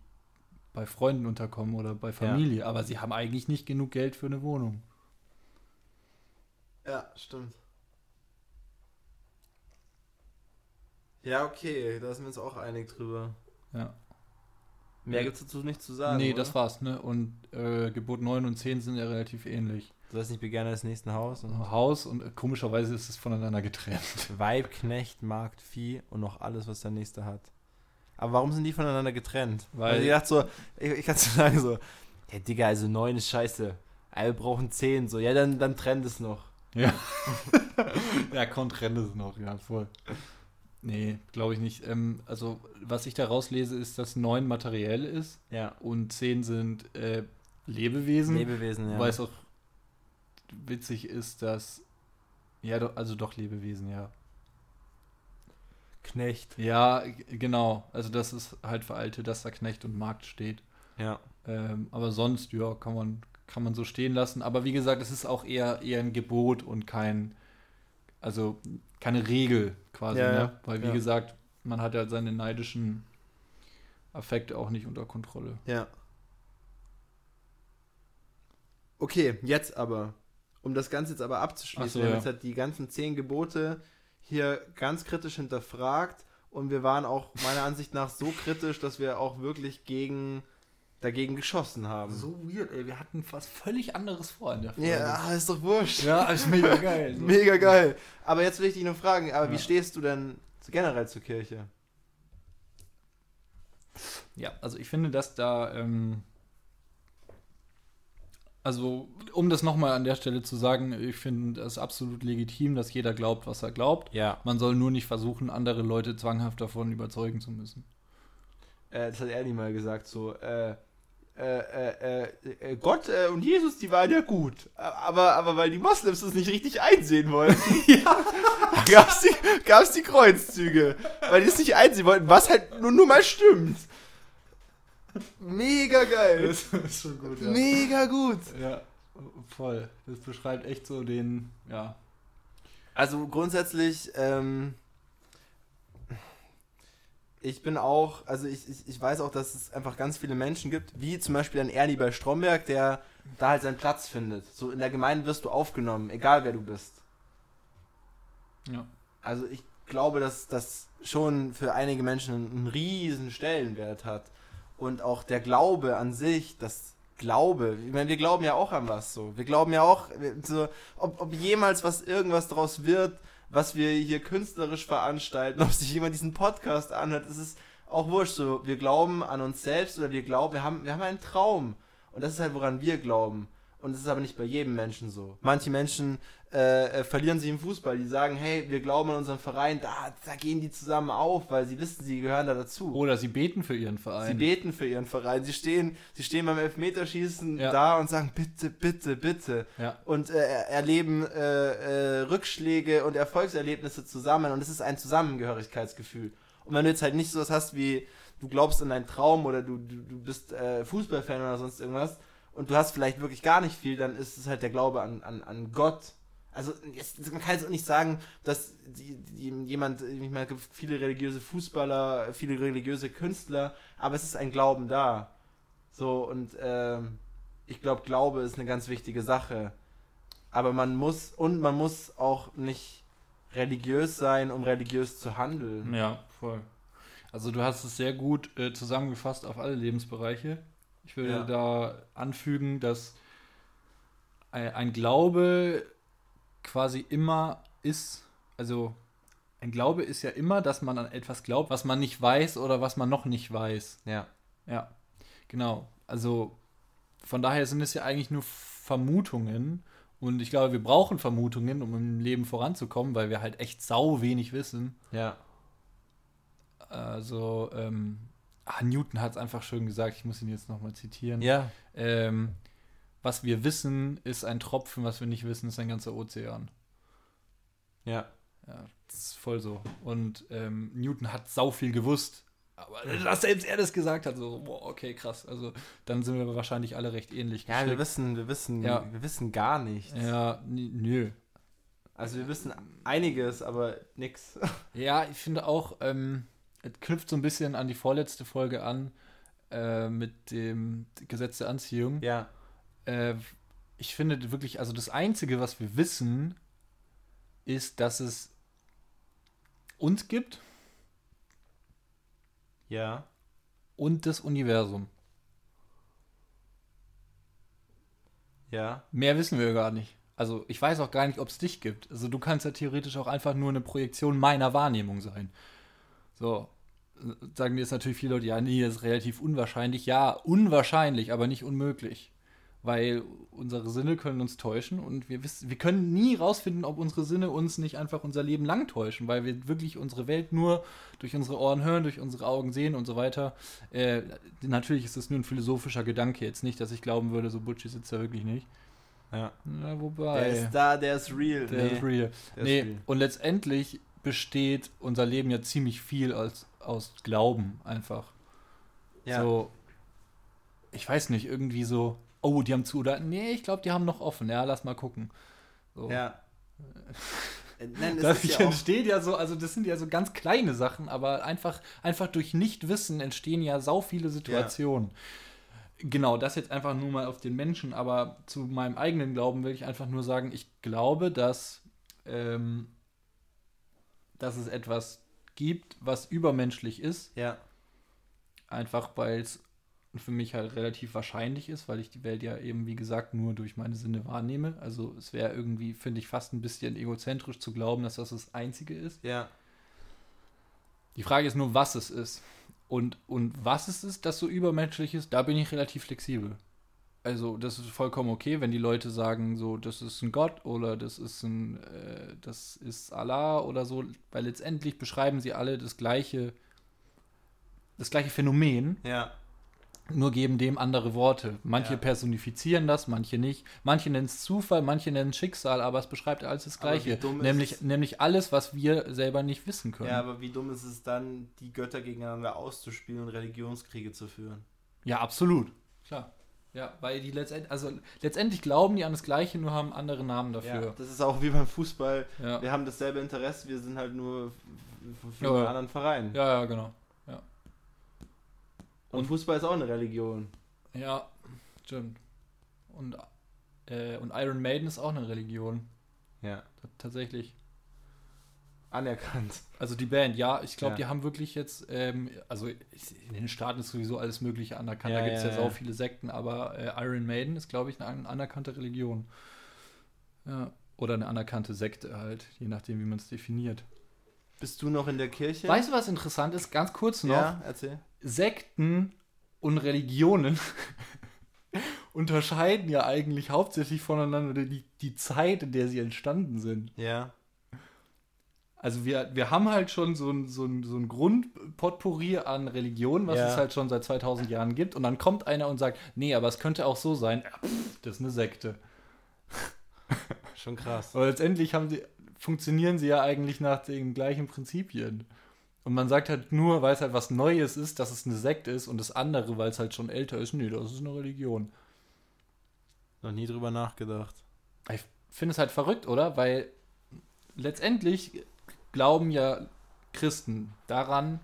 Speaker 2: bei Freunden unterkommen oder bei Familie. Aber sie haben eigentlich nicht genug Geld für eine Wohnung.
Speaker 1: Ja, stimmt. Ja, okay, da sind wir uns auch einig drüber.
Speaker 2: Ja.
Speaker 1: Mehr gibt es dazu nicht zu sagen.
Speaker 2: nee,
Speaker 1: oder?
Speaker 2: das war's, ne? Und äh, Gebot 9 und 10 sind ja relativ ähnlich.
Speaker 1: Du sollst nicht begehren des nächsten Haus. Und
Speaker 2: Haus und äh, komischerweise ist es voneinander getrennt.
Speaker 1: Weib, Knecht, Markt, Vieh und noch alles, was der nächste hat. Aber warum sind die voneinander getrennt?
Speaker 2: Weil-
Speaker 1: Weil ich dachte so, ich, ich kann so sagen so, ja Digga, also neun ist scheiße. Wir brauchen zehn, so, ja, dann, dann trennt es noch.
Speaker 2: Ja. ja, komm, trennt es noch, ja, voll. Nee, glaube ich nicht. Ähm, also, was ich da rauslese, ist, dass 9 materiell ist
Speaker 1: Ja.
Speaker 2: und 10 sind äh, Lebewesen.
Speaker 1: Lebewesen, ja.
Speaker 2: Weil es auch witzig ist, dass. Ja, doch, also doch Lebewesen, ja.
Speaker 1: Knecht.
Speaker 2: Ja, genau. Also das ist halt veraltet, dass da Knecht und Markt steht.
Speaker 1: Ja.
Speaker 2: Ähm, aber sonst, ja, kann man, kann man so stehen lassen. Aber wie gesagt, es ist auch eher, eher ein Gebot und kein, also keine Regel quasi,
Speaker 1: Ja,
Speaker 2: ne?
Speaker 1: ja.
Speaker 2: Weil wie
Speaker 1: Ja.
Speaker 2: gesagt, man hat ja seine neidischen Affekte auch nicht unter Kontrolle.
Speaker 1: Ja. Okay, jetzt aber, um das Ganze jetzt aber abzuschließen,
Speaker 2: so,
Speaker 1: wir haben
Speaker 2: ja.
Speaker 1: jetzt halt die ganzen zehn Gebote hier ganz kritisch hinterfragt und wir waren auch meiner Ansicht nach so kritisch, dass wir auch wirklich gegen, dagegen geschossen haben.
Speaker 2: So weird, ey. Wir hatten was völlig anderes vor in der Folge.
Speaker 1: Ja, ist doch wurscht.
Speaker 2: Ja, ist mega geil.
Speaker 1: Mega geil. Aber jetzt will ich dich noch fragen, aber wie
Speaker 2: Ja.
Speaker 1: stehst du denn generell zur Kirche?
Speaker 2: Ja, also ich finde, dass da, ähm, also um das nochmal an der Stelle zu sagen, ich finde es absolut legitim, dass jeder glaubt, was er glaubt.
Speaker 1: Ja.
Speaker 2: Man soll nur nicht versuchen, andere Leute zwanghaft davon überzeugen zu müssen.
Speaker 1: Äh, das hat Ernie mal gesagt, so, äh, äh, äh, äh, Gott äh, und Jesus, die waren ja gut. Aber, aber weil die Moslems das nicht richtig einsehen wollten, ja. gab's die, gab's die Kreuzzüge. Weil die es nicht einsehen wollten, was halt nur, nur mal stimmt. Mega geil.
Speaker 2: ist schon gut,
Speaker 1: Mega gut.
Speaker 2: Ja, voll. Das beschreibt echt so den, ja.
Speaker 1: Also grundsätzlich, ähm, ich bin auch, also ich, ich, ich weiß auch, dass es einfach ganz viele Menschen gibt, wie zum Beispiel ein Ernie bei Stromberg, der da halt seinen Platz findet. So in der Gemeinde wirst du aufgenommen, egal wer du bist.
Speaker 2: Ja.
Speaker 1: Also ich glaube, dass das schon für einige Menschen einen riesen Stellenwert hat. Und auch der Glaube an sich, das Glaube, ich meine, wir glauben ja auch an was so. Wir glauben ja auch, so, ob, ob jemals was irgendwas draus wird, was wir hier künstlerisch veranstalten, ob sich jemand diesen Podcast anhört, es ist auch wurscht so. Wir glauben an uns selbst oder wir glauben, wir haben, wir haben einen Traum. Und das ist halt, woran wir glauben. Und das ist aber nicht bei jedem Menschen so. Manche Menschen äh, äh, verlieren sich im Fußball. Die sagen, hey, wir glauben an unseren Verein, da, da gehen die zusammen auf, weil sie wissen, sie gehören da dazu.
Speaker 2: Oder sie beten für ihren
Speaker 1: Sie
Speaker 2: Verein.
Speaker 1: beten für ihren Verein. Sie stehen, sie stehen beim Elfmeterschießen
Speaker 2: Ja.
Speaker 1: da und sagen, bitte, bitte, bitte.
Speaker 2: Ja.
Speaker 1: Und äh, erleben äh, äh, Rückschläge und Erfolgserlebnisse zusammen. Und es ist ein Zusammengehörigkeitsgefühl. Und wenn du jetzt halt nicht so was hast wie, du glaubst an deinen Traum oder du, du, du bist äh, Fußballfan oder sonst irgendwas und du hast vielleicht wirklich gar nicht viel, dann ist es halt der Glaube an, an, an Gott. Also jetzt, man kann jetzt auch nicht sagen, dass die, die, jemand, ich meine, gibt viele religiöse Fußballer, viele religiöse Künstler, aber es ist ein Glauben da. So, und ähm, ich glaube, Glaube ist eine ganz wichtige Sache. Aber man muss, und man muss auch nicht religiös sein, um religiös zu handeln.
Speaker 2: Ja, voll. Also du hast es sehr gut äh, zusammengefasst auf alle Lebensbereiche. Ich würde
Speaker 1: Ja.
Speaker 2: da anfügen, dass ein, ein Glaube quasi immer ist, also ein Glaube ist ja immer, dass man an etwas glaubt, was man nicht weiß oder was man noch nicht weiß.
Speaker 1: Ja.
Speaker 2: Ja, genau. Also von daher sind es ja eigentlich nur Vermutungen. Und ich glaube, wir brauchen Vermutungen, um im Leben voranzukommen, weil wir halt echt sau wenig wissen.
Speaker 1: Ja.
Speaker 2: Also, ähm, ah, Newton hat es einfach schön gesagt, ich muss ihn jetzt nochmal zitieren.
Speaker 1: Ja.
Speaker 2: Ähm, was wir wissen, ist ein Tropfen, was wir nicht wissen, ist ein ganzer Ozean.
Speaker 1: Ja.
Speaker 2: Ja, das ist voll so. Und ähm, Newton hat sau viel gewusst. Aber dass selbst er das gesagt hat, so, boah, okay, krass. Also, dann sind wir wahrscheinlich alle recht ähnlich.
Speaker 1: Ja, wir
Speaker 2: gestrickt.
Speaker 1: wissen, wir wissen,
Speaker 2: Ja.
Speaker 1: wir wissen gar nichts.
Speaker 2: Ja, nö.
Speaker 1: Also wir wissen einiges, aber nix.
Speaker 2: Ja, ich finde auch, ähm, knüpft so ein bisschen an die vorletzte Folge an äh, mit dem Gesetz der Anziehung.
Speaker 1: Ja.
Speaker 2: Äh, ich finde wirklich, also das Einzige, was wir wissen, ist, dass es uns gibt
Speaker 1: Ja.
Speaker 2: und das Universum.
Speaker 1: Ja.
Speaker 2: Mehr wissen wir gar nicht. Also ich weiß auch gar nicht, ob es dich gibt. Also du kannst ja theoretisch auch einfach nur eine Projektion meiner Wahrnehmung sein. So, sagen jetzt natürlich viele Leute, ja, nee, das ist relativ unwahrscheinlich. Ja, unwahrscheinlich, aber nicht unmöglich. Weil unsere Sinne können uns täuschen und wir wissen, wir können nie rausfinden, ob unsere Sinne uns nicht einfach unser Leben lang täuschen, weil wir wirklich unsere Welt nur durch unsere Ohren hören, durch unsere Augen sehen und so weiter. Äh, natürlich ist das nur ein philosophischer Gedanke jetzt nicht, dass ich glauben würde, so Butchie sitzt da wirklich nicht.
Speaker 1: Ja.
Speaker 2: Na, wobei.
Speaker 1: Der ist da, der ist real.
Speaker 2: Der
Speaker 1: nee.
Speaker 2: ist real.
Speaker 1: der
Speaker 2: nee,
Speaker 1: ist real.
Speaker 2: und letztendlich besteht unser Leben ja ziemlich viel aus, aus Glauben einfach.
Speaker 1: Ja.
Speaker 2: So, ich weiß nicht, irgendwie so, oh, die haben zu oder nee, ich glaube, die haben noch offen. Ja, lass mal gucken. So.
Speaker 1: Ja. Äh, Nein,
Speaker 2: Das
Speaker 1: ist ja
Speaker 2: entsteht ja so, also das sind ja so ganz kleine Sachen, aber einfach, einfach durch Nichtwissen entstehen ja sau viele Situationen. Genau, das jetzt einfach nur mal auf den Menschen, aber zu meinem eigenen Glauben will ich einfach nur sagen, ich glaube, dass, ähm, dass es etwas gibt, was übermenschlich ist,
Speaker 1: ja.
Speaker 2: einfach weil es für mich halt relativ wahrscheinlich ist, weil ich die Welt ja eben, wie gesagt, nur durch meine Sinne wahrnehme. Also es wäre irgendwie, finde ich, fast ein bisschen egozentrisch zu glauben, dass das das Einzige ist.
Speaker 1: Ja.
Speaker 2: Die Frage ist nur, was es ist. Und, und was es ist, das so übermenschlich ist, da bin ich relativ flexibel. Also, das ist vollkommen okay, wenn die Leute sagen, so, das ist ein Gott oder das ist ein, äh, das ist Allah oder so, weil letztendlich beschreiben sie alle das gleiche, das gleiche Phänomen,
Speaker 1: Ja.
Speaker 2: nur geben dem andere Worte. Manche
Speaker 1: Ja.
Speaker 2: personifizieren das, manche nicht. Manche nennen es Zufall, manche nennen es Schicksal, aber es beschreibt alles das Gleiche. Nämlich, nämlich alles, was wir selber nicht wissen können.
Speaker 1: Ja, aber wie dumm ist es dann, die Götter gegeneinander auszuspielen und Religionskriege zu führen?
Speaker 2: Ja, absolut. Klar. Ja, weil die letztendlich, also letztendlich glauben die an das Gleiche, nur haben andere Namen dafür.
Speaker 1: Das ist auch wie beim Fußball.
Speaker 2: Ja,
Speaker 1: Wir haben dasselbe Interesse, wir sind halt nur von
Speaker 2: Ja,
Speaker 1: vielen
Speaker 2: ja.
Speaker 1: anderen Vereinen.
Speaker 2: ja, ja, genau.
Speaker 1: Und Fußball ist auch eine Religion.
Speaker 2: Ja, stimmt. Und, äh, und Iron Maiden ist auch eine Religion.
Speaker 1: Ja.
Speaker 2: T- Tatsächlich.
Speaker 1: Anerkannt.
Speaker 2: Also die Band, ja, ich glaube,
Speaker 1: Ja.
Speaker 2: die haben wirklich jetzt, ähm, also in den Staaten ist sowieso alles Mögliche anerkannt,
Speaker 1: Ja,
Speaker 2: da gibt es
Speaker 1: ja,
Speaker 2: ja,
Speaker 1: ja.
Speaker 2: sau viele Sekten, aber äh, Iron Maiden ist, glaube ich, eine an- anerkannte Religion. Ja. Oder eine anerkannte Sekte halt, je nachdem, wie man es definiert.
Speaker 1: Bist du noch in der Kirche?
Speaker 2: Weißt du, was interessant ist? Ganz kurz noch.
Speaker 1: Ja, erzähl.
Speaker 2: Sekten und Religionen unterscheiden ja eigentlich hauptsächlich voneinander die, die Zeit, in der sie entstanden sind.
Speaker 1: Ja.
Speaker 2: Also wir, wir haben halt schon so ein, so ein, so ein Grundpotpourri an Religionen, was
Speaker 1: Ja.
Speaker 2: es halt schon seit 2000 Jahren gibt. Und dann kommt einer und sagt, nee, aber es könnte auch so sein. Pff, das ist eine Sekte.
Speaker 1: Schon krass.
Speaker 2: Aber letztendlich haben sie, funktionieren sie ja eigentlich nach den gleichen Prinzipien. Und man sagt halt nur, weil es halt was Neues ist, dass es eine Sekte ist und das andere, weil es halt schon älter ist, nee, das ist eine Religion.
Speaker 1: Noch nie drüber nachgedacht.
Speaker 2: Ich finde es halt verrückt, oder? Weil letztendlich glauben ja Christen daran,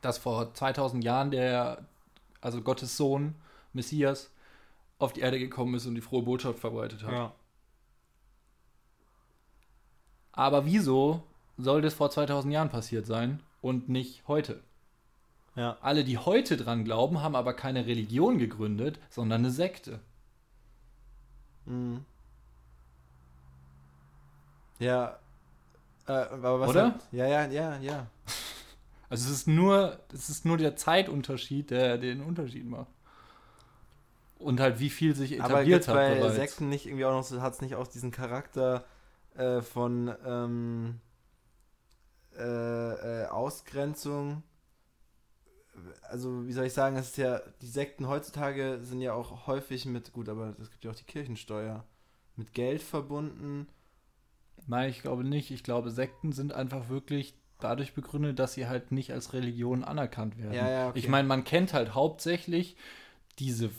Speaker 2: dass vor 2000 Jahren der, also Gottes Sohn, Messias, auf die Erde gekommen ist und die frohe Botschaft verbreitet hat. Aber wieso soll das vor 2000 Jahren passiert sein und nicht heute?
Speaker 1: Ja.
Speaker 2: Alle, die heute dran glauben, haben aber keine Religion gegründet, sondern eine Sekte.
Speaker 1: Mhm. Ja. Äh, aber
Speaker 2: Oder?
Speaker 1: Halt, ja, ja, ja, ja.
Speaker 2: Also es ist nur, es ist nur der Zeitunterschied, der den Unterschied macht. Und halt, wie viel sich
Speaker 1: Aber
Speaker 2: etabliert
Speaker 1: gibt's
Speaker 2: hat
Speaker 1: bei
Speaker 2: bereits.
Speaker 1: Sekten nicht irgendwie auch noch so, hat es nicht auch diesen Charakter äh, von ähm, äh, äh, Ausgrenzung? Also, wie soll ich sagen, es ist ja, die Sekten heutzutage sind ja auch häufig mit, gut, aber es gibt ja auch die Kirchensteuer, mit Geld verbunden.
Speaker 2: Nein, ich glaube nicht. Ich glaube, Sekten sind einfach wirklich dadurch begründet, dass sie halt nicht als Religion anerkannt werden.
Speaker 1: Ja, ja, okay.
Speaker 2: Ich meine, man kennt halt hauptsächlich diese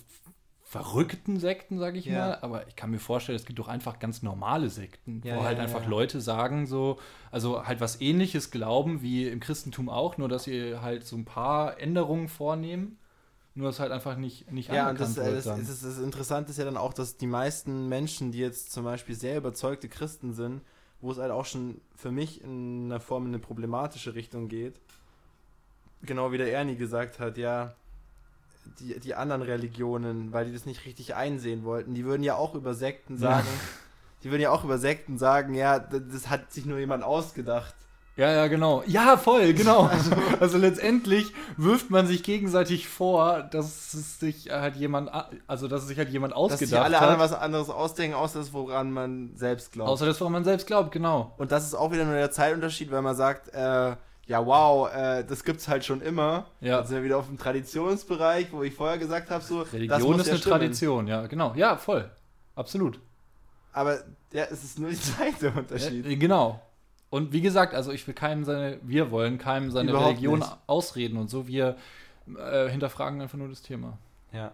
Speaker 2: verrückten Sekten, sage ich
Speaker 1: Ja.
Speaker 2: mal, aber ich kann mir vorstellen, es gibt doch einfach ganz normale Sekten,
Speaker 1: Ja,
Speaker 2: wo
Speaker 1: ja,
Speaker 2: halt
Speaker 1: ja,
Speaker 2: einfach
Speaker 1: ja.
Speaker 2: Leute sagen so, also halt was ähnliches glauben wie im Christentum auch, nur dass sie halt so ein paar Änderungen vornehmen, nur dass halt einfach nicht, nicht
Speaker 1: Ja, und
Speaker 2: anerkannt
Speaker 1: das, äh,
Speaker 2: wird
Speaker 1: das,
Speaker 2: dann.
Speaker 1: das, das, das Interessante ist ja dann auch, dass die meisten Menschen, die jetzt zum Beispiel sehr überzeugte Christen sind, wo es halt auch schon für mich in einer Form in eine problematische Richtung geht, genau wie der Ernie gesagt hat, ja, die, die anderen Religionen, weil die das nicht richtig einsehen wollten, die würden ja auch über Sekten
Speaker 2: Ja.
Speaker 1: sagen, die würden ja auch über Sekten sagen, ja, das hat sich nur jemand ausgedacht.
Speaker 2: Ja, ja, genau. Ja, voll, genau. Also, letztendlich wirft man sich gegenseitig vor, dass es sich halt jemand, also dass es sich halt jemand
Speaker 1: Dass sich
Speaker 2: ausgedacht
Speaker 1: alle
Speaker 2: hat.
Speaker 1: anderen was anderes ausdenken, außer das, woran man selbst glaubt.
Speaker 2: außer das, woran man selbst glaubt, genau.
Speaker 1: Und das ist auch wieder nur der Zeitunterschied, weil man sagt, äh, ja wow, äh, das gibt's halt schon immer.
Speaker 2: Ja.
Speaker 1: Jetzt sind wir wieder auf dem Traditionsbereich, wo ich vorher gesagt habe, so das
Speaker 2: Religion ist
Speaker 1: ja
Speaker 2: eine
Speaker 1: stimmen.
Speaker 2: Tradition, ja, genau. Ja, voll. Absolut.
Speaker 1: Aber ja, es ist nur die Zeitunterschied.
Speaker 2: Äh, genau. Und wie gesagt, also ich will keinem seine, wir wollen keinem seine
Speaker 1: Überhaupt
Speaker 2: Religion
Speaker 1: nicht.
Speaker 2: ausreden und so. Wir äh, hinterfragen einfach nur das Thema.
Speaker 1: Ja.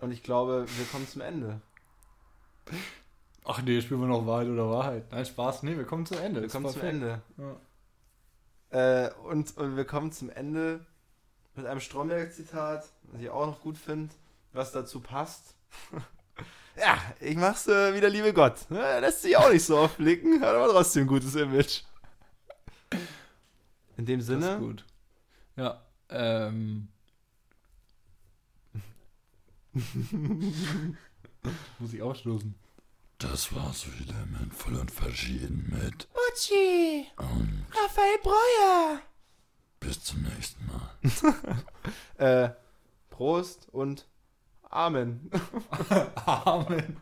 Speaker 1: Und ich glaube, wir kommen zum Ende.
Speaker 2: Ach nee, spielen wir noch Wahrheit oder Wahrheit. Nein, Spaß. Nee, wir kommen zum Ende.
Speaker 1: Wir kommen zum. Ende.
Speaker 2: Ja.
Speaker 1: Äh, und, und wir kommen zum Ende mit einem Stromberg-Zitat, was ich auch noch gut finde, was dazu passt. ja, ich mach's äh, wieder, liebe Gott. Ja, lässt sich auch nicht so oft blicken, hat aber trotzdem ein gutes Image. In dem
Speaker 2: Das
Speaker 1: Sinne,
Speaker 2: ist gut. Ja. Ähm. Muss ich ausstoßen.
Speaker 3: Das war's wieder mit Voll und Verschieden mit
Speaker 1: Uchi,
Speaker 3: und
Speaker 1: Raphael Breuer.
Speaker 3: Bis zum nächsten Mal.
Speaker 1: Äh, Prost und Amen.
Speaker 2: Amen.